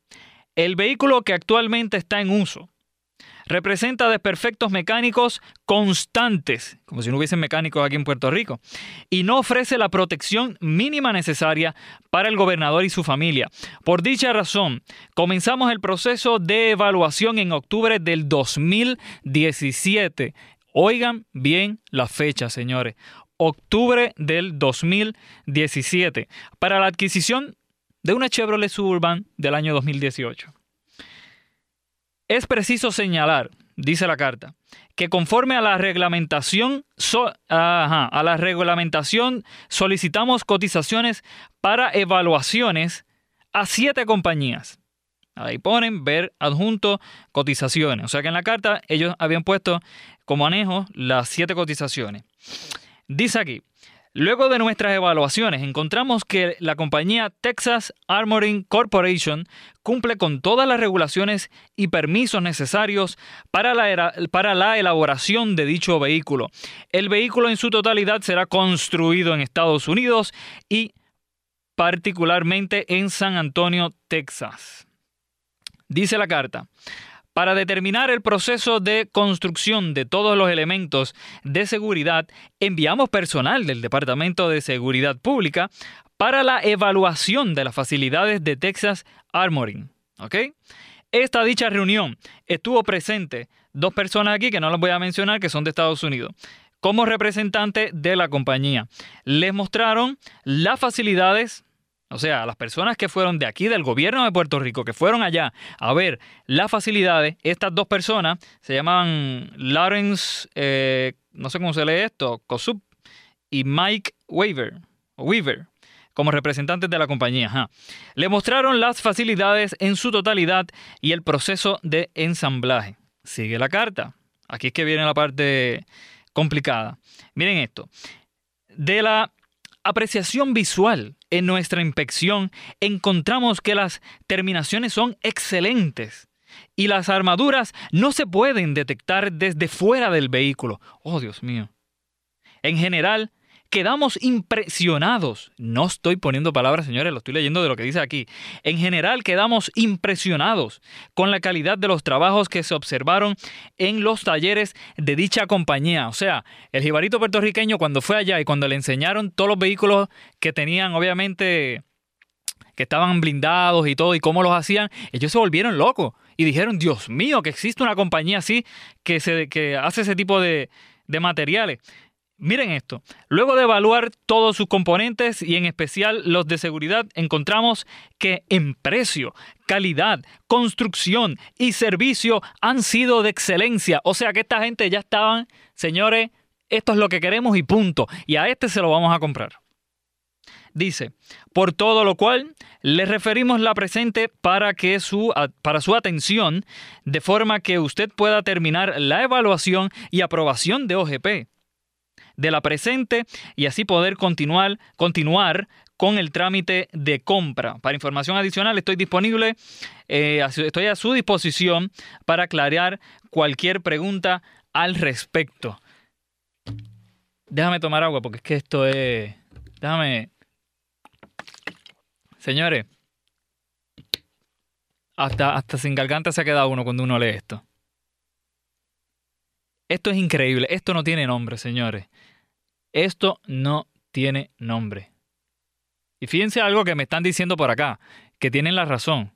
El vehículo que actualmente está en uso representa desperfectos mecánicos constantes, como si no hubiesen mecánicos aquí en Puerto Rico, y no ofrece la protección mínima necesaria para el gobernador y su familia. Por dicha razón, comenzamos el proceso de evaluación en octubre del 2017. Oigan bien la fecha, señores. Octubre del 2017 para la adquisición de una Chevrolet Suburban del año 2018. Es preciso señalar, dice la carta, que conforme a la reglamentación, solicitamos cotizaciones para evaluaciones a siete compañías. Ahí ponen ver adjunto cotizaciones. O sea que en la carta ellos habían puesto como anejo las siete cotizaciones. Dice aquí, Luego de nuestras evaluaciones, encontramos que la compañía Texas Armoring Corporation cumple con todas las regulaciones y permisos necesarios para la, para la, elaboración de dicho vehículo. El vehículo en su totalidad será construido en Estados Unidos y particularmente en San Antonio, Texas. Dice la carta. Para determinar el proceso de construcción de todos los elementos de seguridad, enviamos personal del Departamento de Seguridad Pública para la evaluación de las facilidades de Texas Armoring. Esta dicha reunión estuvo presente dos personas aquí que no las voy a mencionar que son de Estados Unidos como representante de la compañía. Les mostraron las facilidades o sea, las personas que fueron de aquí, del gobierno de Puerto Rico, que fueron allá a ver las facilidades, estas dos personas se llamaban Lawrence, eh, no sé cómo se lee esto, Kosup y Mike Weaver, Weaver como representantes de la compañía. Le mostraron las facilidades en su totalidad y el proceso de ensamblaje. Sigue la carta. Aquí es que viene la parte complicada. Miren esto. De la apreciación visual en nuestra inspección encontramos que las terminaciones son excelentes y las armaduras no se pueden detectar desde fuera del vehículo. Oh, Dios mío. En general, quedamos impresionados. No estoy poniendo palabras, señores, lo estoy leyendo de lo que dice aquí. En general quedamos impresionados con la calidad de los trabajos que se observaron en los talleres de dicha compañía. O sea, el jibarito puertorriqueño cuando fue allá y cuando le enseñaron todos los vehículos que tenían, obviamente, que estaban blindados y todo, y cómo los hacían, ellos se volvieron locos y dijeron, Dios mío, que existe una compañía así que, se, que hace ese tipo de, de materiales. Miren esto, luego de evaluar todos sus componentes y en especial los de seguridad, encontramos que en precio, calidad, construcción y servicio han sido de excelencia. O sea que esta gente ya estaban, señores, esto es lo que queremos y punto. Y a este se lo vamos a comprar. Dice, por todo lo cual le referimos la presente para, que su, para su atención, de forma que usted pueda terminar la evaluación y aprobación de OGP de la presente y así poder continuar, continuar con el trámite de compra. Para información adicional estoy disponible, eh, estoy a su disposición para aclarar cualquier pregunta al respecto. Déjame tomar agua porque es que esto es... Déjame... Señores, hasta, hasta sin garganta se ha quedado uno cuando uno lee esto. Esto es increíble. Esto no tiene nombre, señores. Esto no tiene nombre. Y fíjense algo que me están diciendo por acá, que tienen la razón.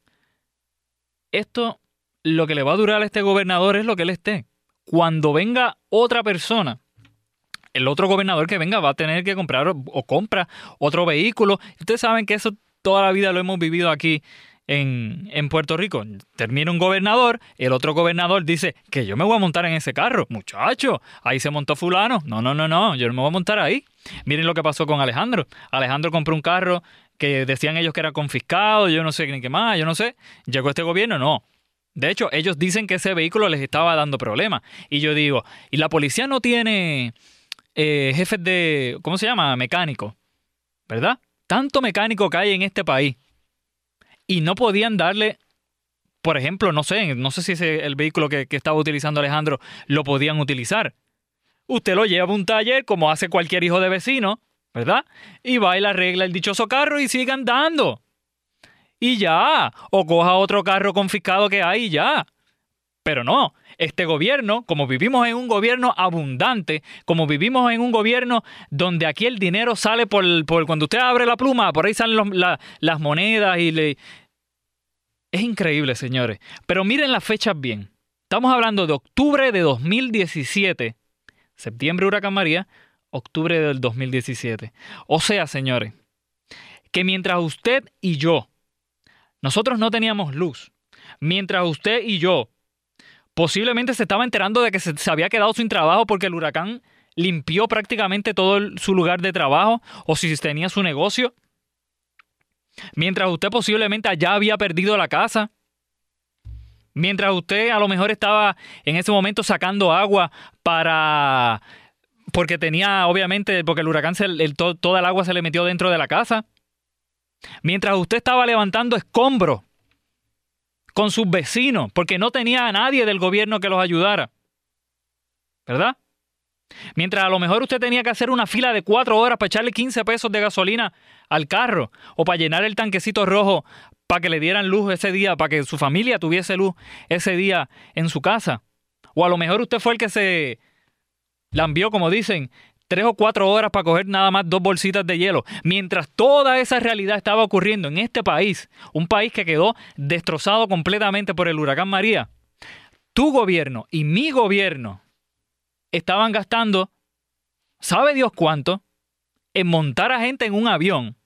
Esto, lo que le va a durar a este gobernador es lo que él esté. Cuando venga otra persona, el otro gobernador que venga va a tener que comprar o, compra otro vehículo. Ustedes saben que eso toda la vida lo hemos vivido aquí en, Puerto Rico. Termina un gobernador, el otro gobernador dice que yo me voy a montar en ese carro. Muchacho, ahí se montó fulano. No, no, no, no, yo no me voy a montar ahí. Miren lo que pasó con Alejandro. Alejandro compró un carro que decían ellos que era confiscado, yo no sé ni qué más, yo no sé. Llegó este gobierno, no. De hecho, ellos dicen que ese vehículo les estaba dando problemas. Y yo digo, ¿y la policía no tiene eh, jefes de, ¿cómo se llama? Mecánico. ¿Verdad? Tanto mecánico que hay en este país y no podían darle, por ejemplo, no sé, no sé si ese, el vehículo que, estaba utilizando Alejandro lo podían utilizar. Usted lo lleva a un taller como hace cualquier hijo de vecino, ¿verdad? Y va y le arregla el dichoso carro y sigue andando. Y ya, o coja otro carro confiscado que hay y ya. Pero no, este gobierno, como vivimos en un gobierno abundante, como vivimos en un gobierno donde aquí el dinero sale por, por cuando usted abre la pluma, por ahí salen las monedas y le... Es increíble, señores. Pero miren las fechas bien. Estamos hablando de octubre de 2017, septiembre Huracán María, octubre del 2017. O sea, señores, que mientras usted y yo, nosotros no teníamos luz, mientras usted y yo posiblemente se estaba enterando de que se, había quedado sin trabajo porque el huracán limpió prácticamente todo su lugar de trabajo o si tenía su negocio. Mientras usted posiblemente ya había perdido la casa. Mientras usted a lo mejor estaba en ese momento sacando agua para porque tenía, obviamente, porque el huracán, se, el, toda el agua se le metió dentro de la casa. Mientras usted estaba levantando escombros con sus vecinos, porque no tenía a nadie del gobierno que los ayudara. ¿Verdad? Mientras a lo mejor usted tenía que hacer una fila de cuatro horas para echarle 15 pesos de gasolina al carro o para llenar el tanquecito rojo para que le dieran luz ese día, para que su familia tuviese luz ese día en su casa. O a lo mejor usted fue el que se la envió, como dicen, tres o cuatro horas para coger nada más dos bolsitas de hielo. Mientras toda esa realidad estaba ocurriendo en este país, un país que quedó destrozado completamente por el huracán María, tu gobierno y mi gobierno estaban gastando, ¿sabe Dios cuánto? En montar a gente en un avión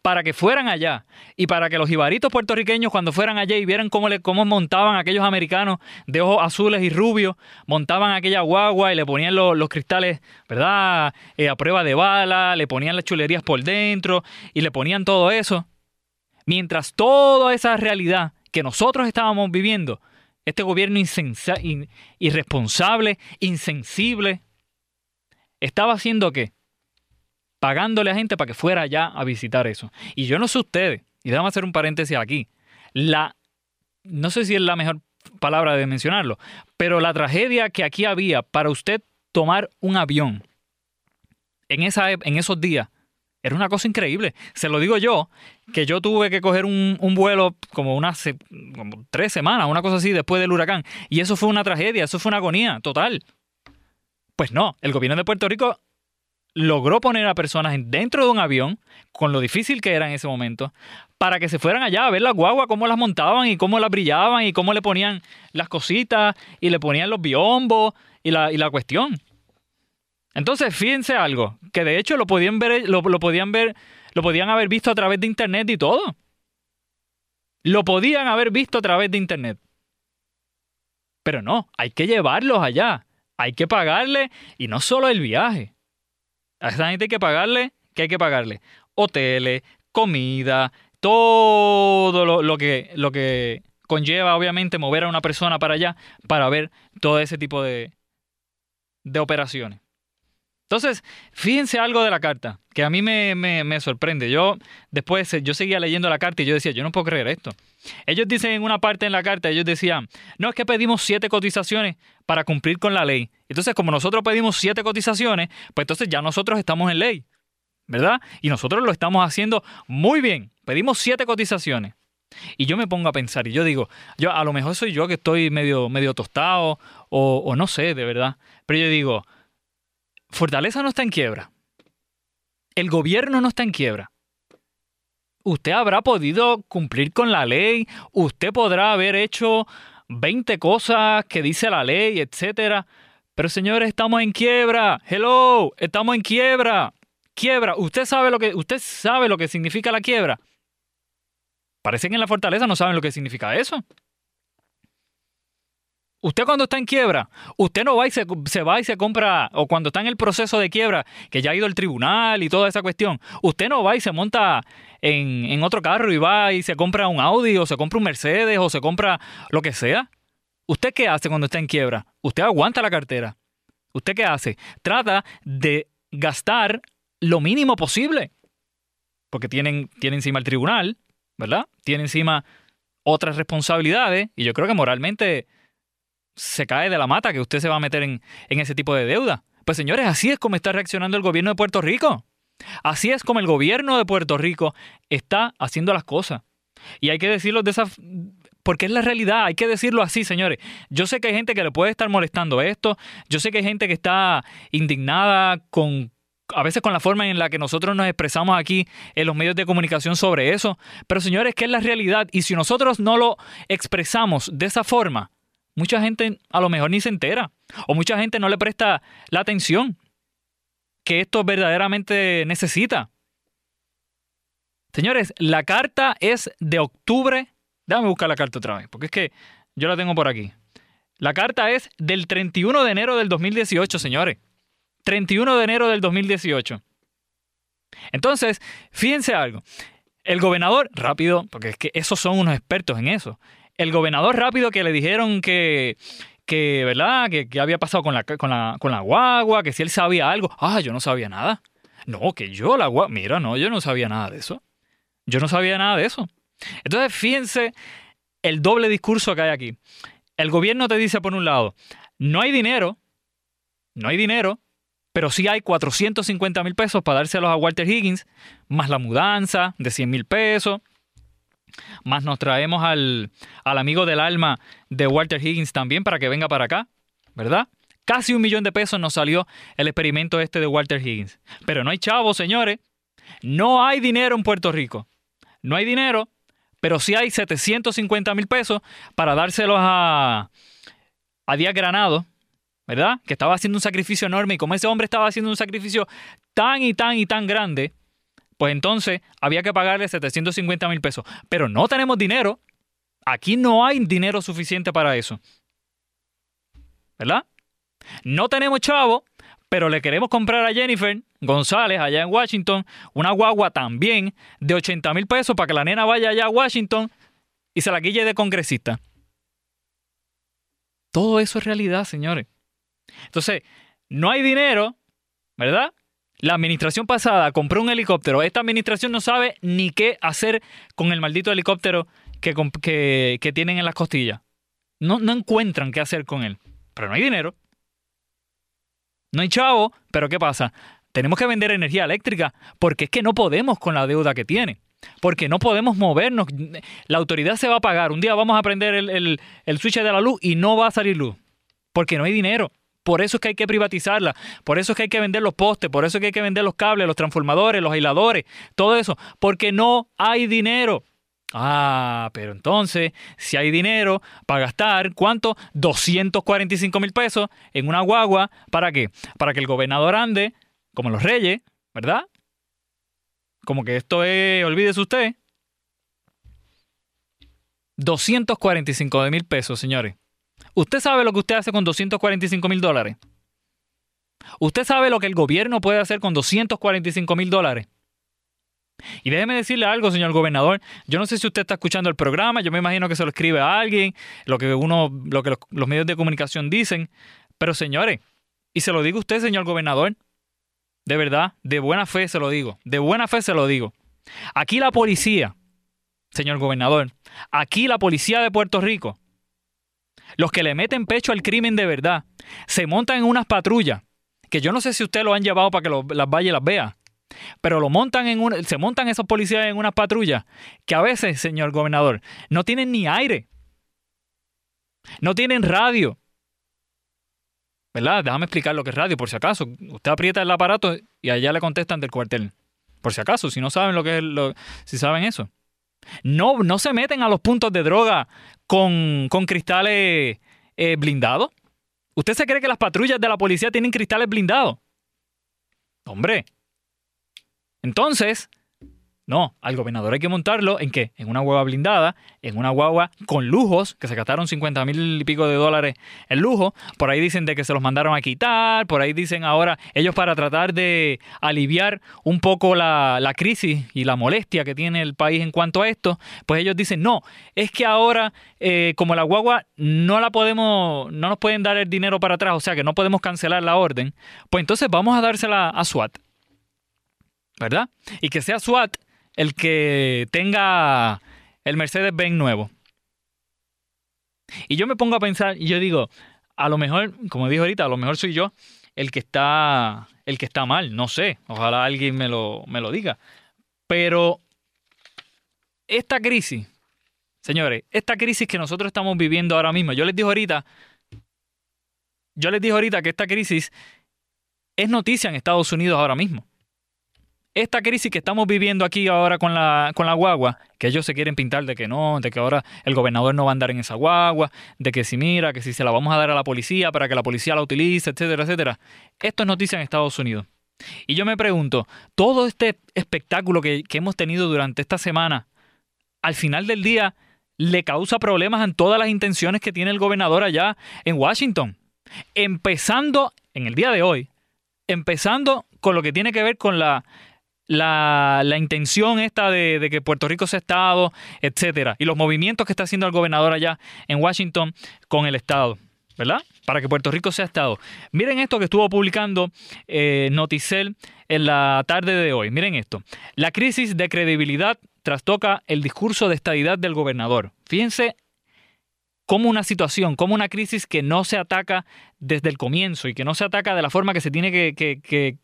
para que fueran allá y para que los ibaritos puertorriqueños cuando fueran allá y vieran cómo, le, cómo montaban aquellos americanos de ojos azules y rubios, montaban aquella guagua y le ponían los, cristales, ¿verdad? Eh, a prueba de bala, le ponían las chulerías por dentro y le ponían todo eso. Mientras toda esa realidad que nosotros estábamos viviendo, este gobierno irresponsable, insensible, estaba haciendo qué? pagándole a gente para que fuera allá a visitar eso. Y yo no sé ustedes, y déjame hacer un paréntesis aquí, la, no sé si es la mejor palabra de mencionarlo, pero la tragedia que aquí había para usted tomar un avión en, esa, en esos días era una cosa increíble. Se lo digo yo, que yo tuve que coger un, vuelo como unas como tres semanas, una cosa así, después del huracán. Y eso fue una tragedia, eso fue una agonía total. Pues no, el gobierno de Puerto Rico logró poner a personas dentro de un avión, con lo difícil que era en ese momento, para que se fueran allá a ver las guaguas, cómo las montaban y cómo las brillaban y cómo le ponían las cositas y le ponían los biombos y la, y la cuestión. Entonces, fíjense algo, que de hecho lo podían ver, lo, lo podían ver, lo podían haber visto a través de internet y todo. Lo podían haber visto a través de internet. Pero no, hay que llevarlos allá. Hay que pagarle y no solo el viaje. A esa gente hay que pagarle, ¿qué hay que pagarle? Hoteles, comida, todo lo, que, lo que conlleva, obviamente, mover a una persona para allá para ver todo ese tipo de, de operaciones. Entonces, fíjense algo de la carta, que a mí me, sorprende. Yo después, yo seguía leyendo la carta y yo decía, yo no puedo creer esto. Ellos dicen en una parte en la carta, ellos decían, no es que pedimos siete cotizaciones para cumplir con la ley. Entonces, como nosotros pedimos siete cotizaciones, pues entonces ya nosotros estamos en ley, ¿verdad? Y nosotros lo estamos haciendo muy bien. Pedimos siete cotizaciones. Y yo me pongo a pensar y yo digo, yo a lo mejor soy yo que estoy medio, medio tostado o no sé, de verdad. Pero yo digo, Fortaleza no está en quiebra. El gobierno no está en quiebra usted habrá podido cumplir con la ley, usted podrá haber hecho 20 cosas que dice la ley, etcétera. Pero señores, estamos en quiebra. Hello, estamos en quiebra. Quiebra. ¿Usted sabe lo que usted sabe lo que significa la quiebra? Parece que en la fortaleza no saben lo que significa eso. Usted cuando está en quiebra, usted no va y se, va y se compra, o cuando está en el proceso de quiebra, que ya ha ido al tribunal y toda esa cuestión, usted no va y se monta en, en otro carro y va y se compra un Audi o se compra un Mercedes o se compra lo que sea. ¿Usted qué hace cuando está en quiebra? Usted aguanta la cartera. ¿Usted qué hace? Trata de gastar lo mínimo posible. Porque tienen, tiene encima el tribunal, ¿verdad? Tiene encima otras responsabilidades y yo creo que moralmente se cae de la mata que usted se va a meter en, ese tipo de deuda. Pues señores, así es como está reaccionando el gobierno de Puerto Rico. Así es como el gobierno de Puerto Rico está haciendo las cosas. Y hay que decirlo de esa... Porque es la realidad, hay que decirlo así, señores. Yo sé que hay gente que le puede estar molestando esto, yo sé que hay gente que está indignada con, a veces con la forma en la que nosotros nos expresamos aquí en los medios de comunicación sobre eso, pero señores, que es la realidad y si nosotros no lo expresamos de esa forma, mucha gente a lo mejor ni se entera o mucha gente no le presta la atención que esto verdaderamente necesita. Señores, la carta es de octubre. Déjame buscar la carta otra vez, porque es que yo la tengo por aquí. La carta es del 31 de enero del 2018, señores. 31 de enero del 2018. Entonces, fíjense algo. El gobernador, rápido, porque es que esos son unos expertos en eso el gobernador rápido que le dijeron que, que, ¿verdad? Que, que había pasado con la, con, la, con la guagua, que si él sabía algo. Ah, yo no sabía nada. No, que yo la guagua. Mira, no, yo no sabía nada de eso. Yo no sabía nada de eso. Entonces, fíjense el doble discurso que hay aquí. El gobierno te dice, por un lado, no hay dinero, no hay dinero, pero sí hay 450 mil pesos para dárselos a Walter Higgins, más la mudanza de 100 mil pesos, más nos traemos al, al amigo del alma de Walter Higgins también para que venga para acá, ¿verdad? Casi un millón de pesos nos salió el experimento este de Walter Higgins. Pero no hay chavos, señores. No hay dinero en Puerto Rico. No hay dinero, pero sí hay 750 mil pesos para dárselos a, a Díaz Granado, ¿verdad? Que estaba haciendo un sacrificio enorme y como ese hombre estaba haciendo un sacrificio tan y tan y tan grande, pues entonces había que pagarle 750 mil pesos. Pero no tenemos dinero. Aquí no hay dinero suficiente para eso. ¿Verdad? No tenemos chavo, pero le queremos comprar a Jennifer González allá en Washington una guagua también de 80 mil pesos para que la nena vaya allá a Washington y se la guille de congresista. Todo eso es realidad, señores. Entonces, no hay dinero, ¿verdad? La administración pasada compró un helicóptero. Esta administración no sabe ni qué hacer con el maldito helicóptero que, tienen en las costillas. No, no encuentran qué hacer con él. Pero no hay dinero. No hay chavo, pero ¿qué pasa? Tenemos que vender energía eléctrica porque es que no podemos con la deuda que tiene. Porque no podemos movernos. La autoridad se va a pagar. Un día vamos a prender el, el, el switch de la luz y no va a salir luz. Porque no hay dinero. Por eso es que hay que privatizarla, por eso es que hay que vender los postes, por eso es que hay que vender los cables, los transformadores, los aisladores, todo eso, porque no hay dinero. Ah, pero entonces, si hay dinero para gastar, ¿cuánto? 245 mil pesos en una guagua. ¿Para qué? Para que el gobernador ande, como los reyes, ¿verdad? Como que esto es, olvídese usted. 245 mil pesos, señores. ¿Usted sabe lo que usted hace con 245 mil dólares? ¿Usted sabe lo que el gobierno puede hacer con 245 mil dólares? Y déjeme decirle algo, señor gobernador. Yo no sé si usted está escuchando el programa, yo me imagino que se lo escribe a alguien, lo que uno, lo que los, medios de comunicación dicen. Pero señores, y se lo digo a usted, señor gobernador, de verdad, de buena fe se lo digo, de buena fe se lo digo. Aquí la policía, señor gobernador, aquí la policía de Puerto Rico, los que le meten pecho al crimen de verdad, se montan en unas patrullas, que yo no sé si usted lo han llevado para que las vaya y las vea, pero lo montan en un, se montan esos policías en unas patrullas que a veces, señor gobernador, no tienen ni aire, no tienen radio. ¿Verdad? Déjame explicar lo que es radio, por si acaso. Usted aprieta el aparato y allá le contestan del cuartel. Por si acaso, si no saben lo que es, lo, si saben eso. No, no se meten a los puntos de droga con, con cristales eh, blindados. ¿Usted se cree que las patrullas de la policía tienen cristales blindados? Hombre. Entonces, no, al gobernador hay que montarlo en qué? En una guagua blindada, en una guagua con lujos, que se gastaron 50 mil y pico de dólares en lujo. Por ahí dicen de que se los mandaron a quitar, por ahí dicen ahora ellos para tratar de aliviar un poco la, la crisis y la molestia que tiene el país en cuanto a esto, pues ellos dicen, no, es que ahora eh, como la guagua no la podemos, no nos pueden dar el dinero para atrás, o sea que no podemos cancelar la orden, pues entonces vamos a dársela a SWAT. ¿Verdad? Y que sea SWAT el que tenga el Mercedes-Benz nuevo. Y yo me pongo a pensar y yo digo, a lo mejor, como dijo ahorita, a lo mejor soy yo el que está el que está mal, no sé, ojalá alguien me lo, me lo diga. Pero esta crisis, señores, esta crisis que nosotros estamos viviendo ahora mismo, yo les dije ahorita, yo les dije ahorita que esta crisis es noticia en Estados Unidos ahora mismo esta crisis que estamos viviendo aquí ahora con la, con la guagua, que ellos se quieren pintar de que no, de que ahora el gobernador no va a andar en esa guagua, de que si mira, que si se la vamos a dar a la policía para que la policía la utilice, etcétera, etcétera. Esto es noticia en Estados Unidos. Y yo me pregunto, todo este espectáculo que, que hemos tenido durante esta semana, al final del día, le causa problemas en todas las intenciones que tiene el gobernador allá en Washington. Empezando en el día de hoy, empezando con lo que tiene que ver con la la, la intención esta de, que Puerto Rico sea Estado, etcétera, y los movimientos que está haciendo el gobernador allá en Washington con el Estado. ¿verdad? Para que Puerto Rico sea Estado. Miren esto que estuvo publicando eh, Noticel en la tarde de hoy. Miren esto. La crisis de credibilidad trastoca el discurso de estadidad del gobernador. Fíjense cómo una situación, como una crisis que no se ataca desde el comienzo y que no se ataca de la forma que se tiene que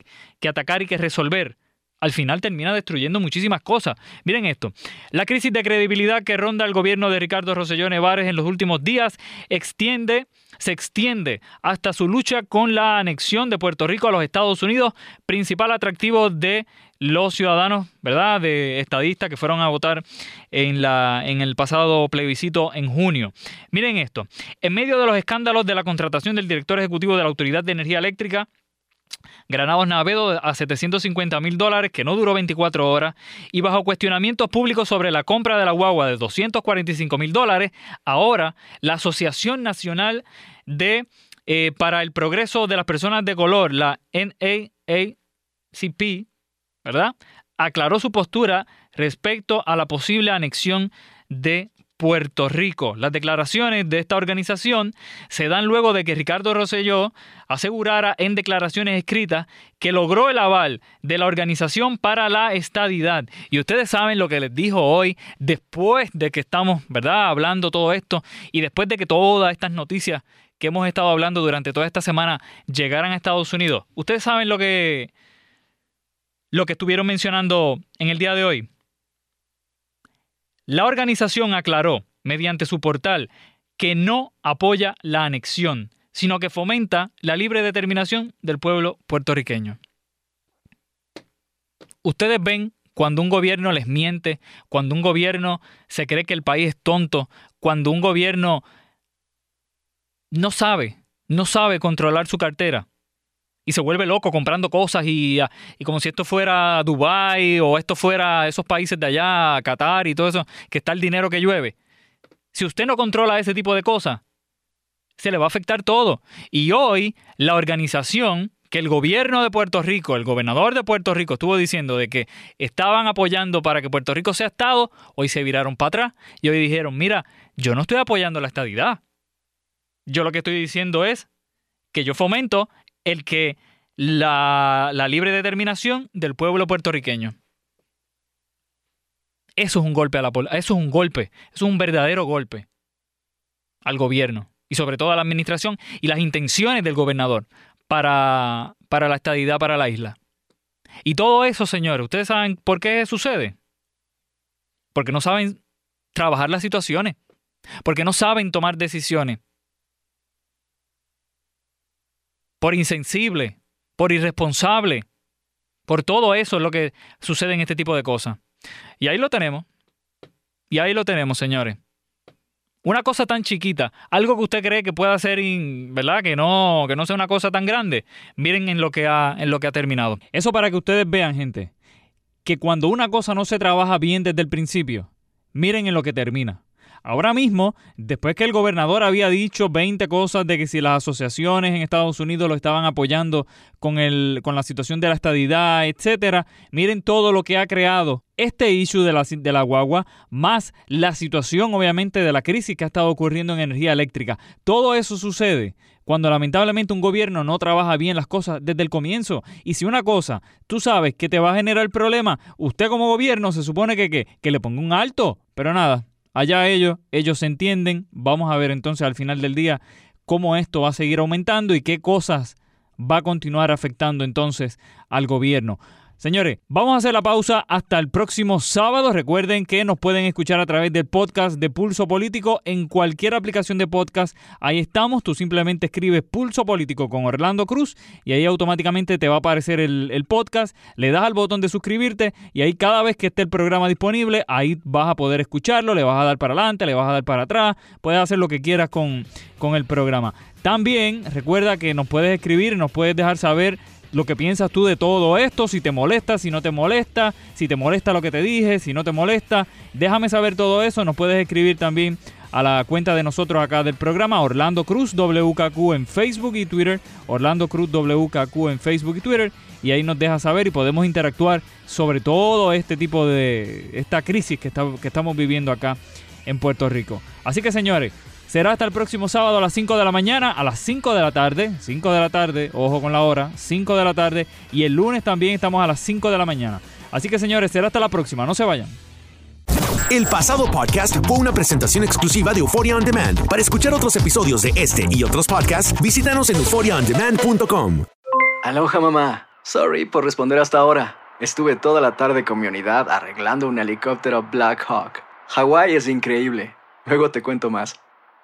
atacar y que resolver al final termina destruyendo muchísimas cosas. Miren esto, la crisis de credibilidad que ronda el gobierno de Ricardo Rosselló Nevares en los últimos días extiende, se extiende hasta su lucha con la anexión de Puerto Rico a los Estados Unidos, principal atractivo de los ciudadanos, ¿verdad?, de estadistas que fueron a votar en, el pasado plebiscito en junio. Miren esto, en medio de los escándalos de la contratación del director ejecutivo de la Autoridad de Energía Eléctrica, Granados Navedo a 750 mil dólares, que no duró 24 horas, y bajo cuestionamientos públicos sobre la compra de la guagua de 245 mil dólares, ahora la Asociación Nacional de eh, para el Progreso de las Personas de Color, la NAACP, ¿verdad? Aclaró su postura respecto a la posible anexión de Puerto Rico. Las declaraciones de esta organización se dan luego de que Ricardo Rosselló asegurara en declaraciones escritas que logró el aval de la Organización para la Estadidad. Y ustedes saben lo que les dijo hoy, después de que estamos, ¿verdad?, hablando todo esto y después de que todas estas noticias que hemos estado hablando durante toda esta semana llegaran a Estados Unidos. Ustedes saben lo que lo que estuvieron mencionando en el día de hoy. La organización aclaró, mediante su portal, que no apoya la anexión, sino que fomenta la libre determinación del pueblo puertorriqueño. Ustedes ven cuando un gobierno les miente, cuando un gobierno se cree que el país es tonto, cuando un gobierno no sabe, no sabe controlar su cartera y se vuelve loco comprando cosas y, ah, como si esto fuera Dubai o esto fuera esos países de allá, Qatar y todo eso, que está el dinero que llueve. Si usted no controla ese tipo de cosas, se le va a afectar todo. Y hoy la organización que el gobierno de Puerto Rico, el gobernador de Puerto Rico estuvo diciendo de que estaban apoyando para que Puerto Rico sea Estado, hoy se viraron para atrás y hoy dijeron, mira, yo no estoy apoyando la estadidad. Yo lo que estoy diciendo es que yo fomento el que la, libre determinación del pueblo puertorriqueño. Eso es un golpe a la eso es un golpe, eso es un verdadero golpe al gobierno y sobre todo a la administración y las intenciones del gobernador para, para la estadidad para la isla. Y todo eso, señores, ¿ustedes saben por qué sucede? Porque no saben trabajar las situaciones, porque no saben tomar decisiones, por insensible, por irresponsable, por todo eso es lo que sucede en este tipo de cosas. Y ahí lo tenemos. Y ahí lo tenemos, señores. Una cosa tan chiquita, algo que usted cree que pueda ser, ¿verdad? Que no, que no sea una cosa tan grande. Miren en lo que ha, en lo que ha terminado. Eso para que ustedes vean, gente, que cuando una cosa no se trabaja bien desde el principio, miren en lo que termina. Ahora mismo, después que el gobernador había dicho 20 cosas de que si las asociaciones en Estados Unidos lo estaban apoyando con, el, con la situación de la estadidad, etcétera, miren todo lo que ha creado este issue de la, de la guagua, más la situación obviamente de la crisis que ha estado ocurriendo en energía eléctrica. Todo eso sucede cuando lamentablemente un gobierno no trabaja bien las cosas desde el comienzo. Y si una cosa tú sabes que te va a generar problema, usted como gobierno se supone que, que le ponga un alto. Pero nada, Allá ellos, ellos se entienden. Vamos a ver entonces al final del día cómo esto va a seguir aumentando y qué cosas va a continuar afectando entonces al gobierno. Señores, vamos a hacer la pausa hasta el próximo sábado. Recuerden que nos pueden escuchar a través del podcast de Pulso Político en cualquier aplicación de podcast. Ahí estamos. Tú simplemente escribes Pulso Político con Orlando Cruz y ahí automáticamente te va a aparecer el, podcast. Le das al botón de suscribirte y ahí cada vez que esté el programa disponible, ahí vas a poder escucharlo. Le vas a dar para adelante, le vas a dar para atrás. Puedes hacer lo que quieras con, con el programa. También recuerda que nos puedes escribir, nos puedes dejar saber lo que piensas tú de todo esto, si te molesta, si no te molesta, si te molesta lo que te dije, si no te molesta. Déjame saber todo eso, nos puedes escribir también a la cuenta de nosotros acá del programa, Orlando Cruz WKQ en Facebook y Twitter, Orlando Cruz WKQ en Facebook y Twitter, y ahí nos deja saber y podemos interactuar sobre todo este tipo de, esta crisis que, que estamos viviendo acá en Puerto Rico. Así que señores, será hasta el próximo sábado a las 5 de la mañana, a las 5 de la tarde, 5 de la tarde, ojo con la hora, 5 de la tarde, y el lunes también estamos a las 5 de la mañana. Así que señores, será hasta la próxima, no se vayan. El pasado podcast fue una presentación exclusiva de Euphoria On Demand. Para escuchar otros episodios de este y otros podcasts, visítanos en euphoriaondemand.com. Aloha mamá. Sorry por responder hasta ahora. Estuve toda la tarde con mi unidad arreglando un helicóptero Black Hawk. Hawái es increíble. Luego te cuento más.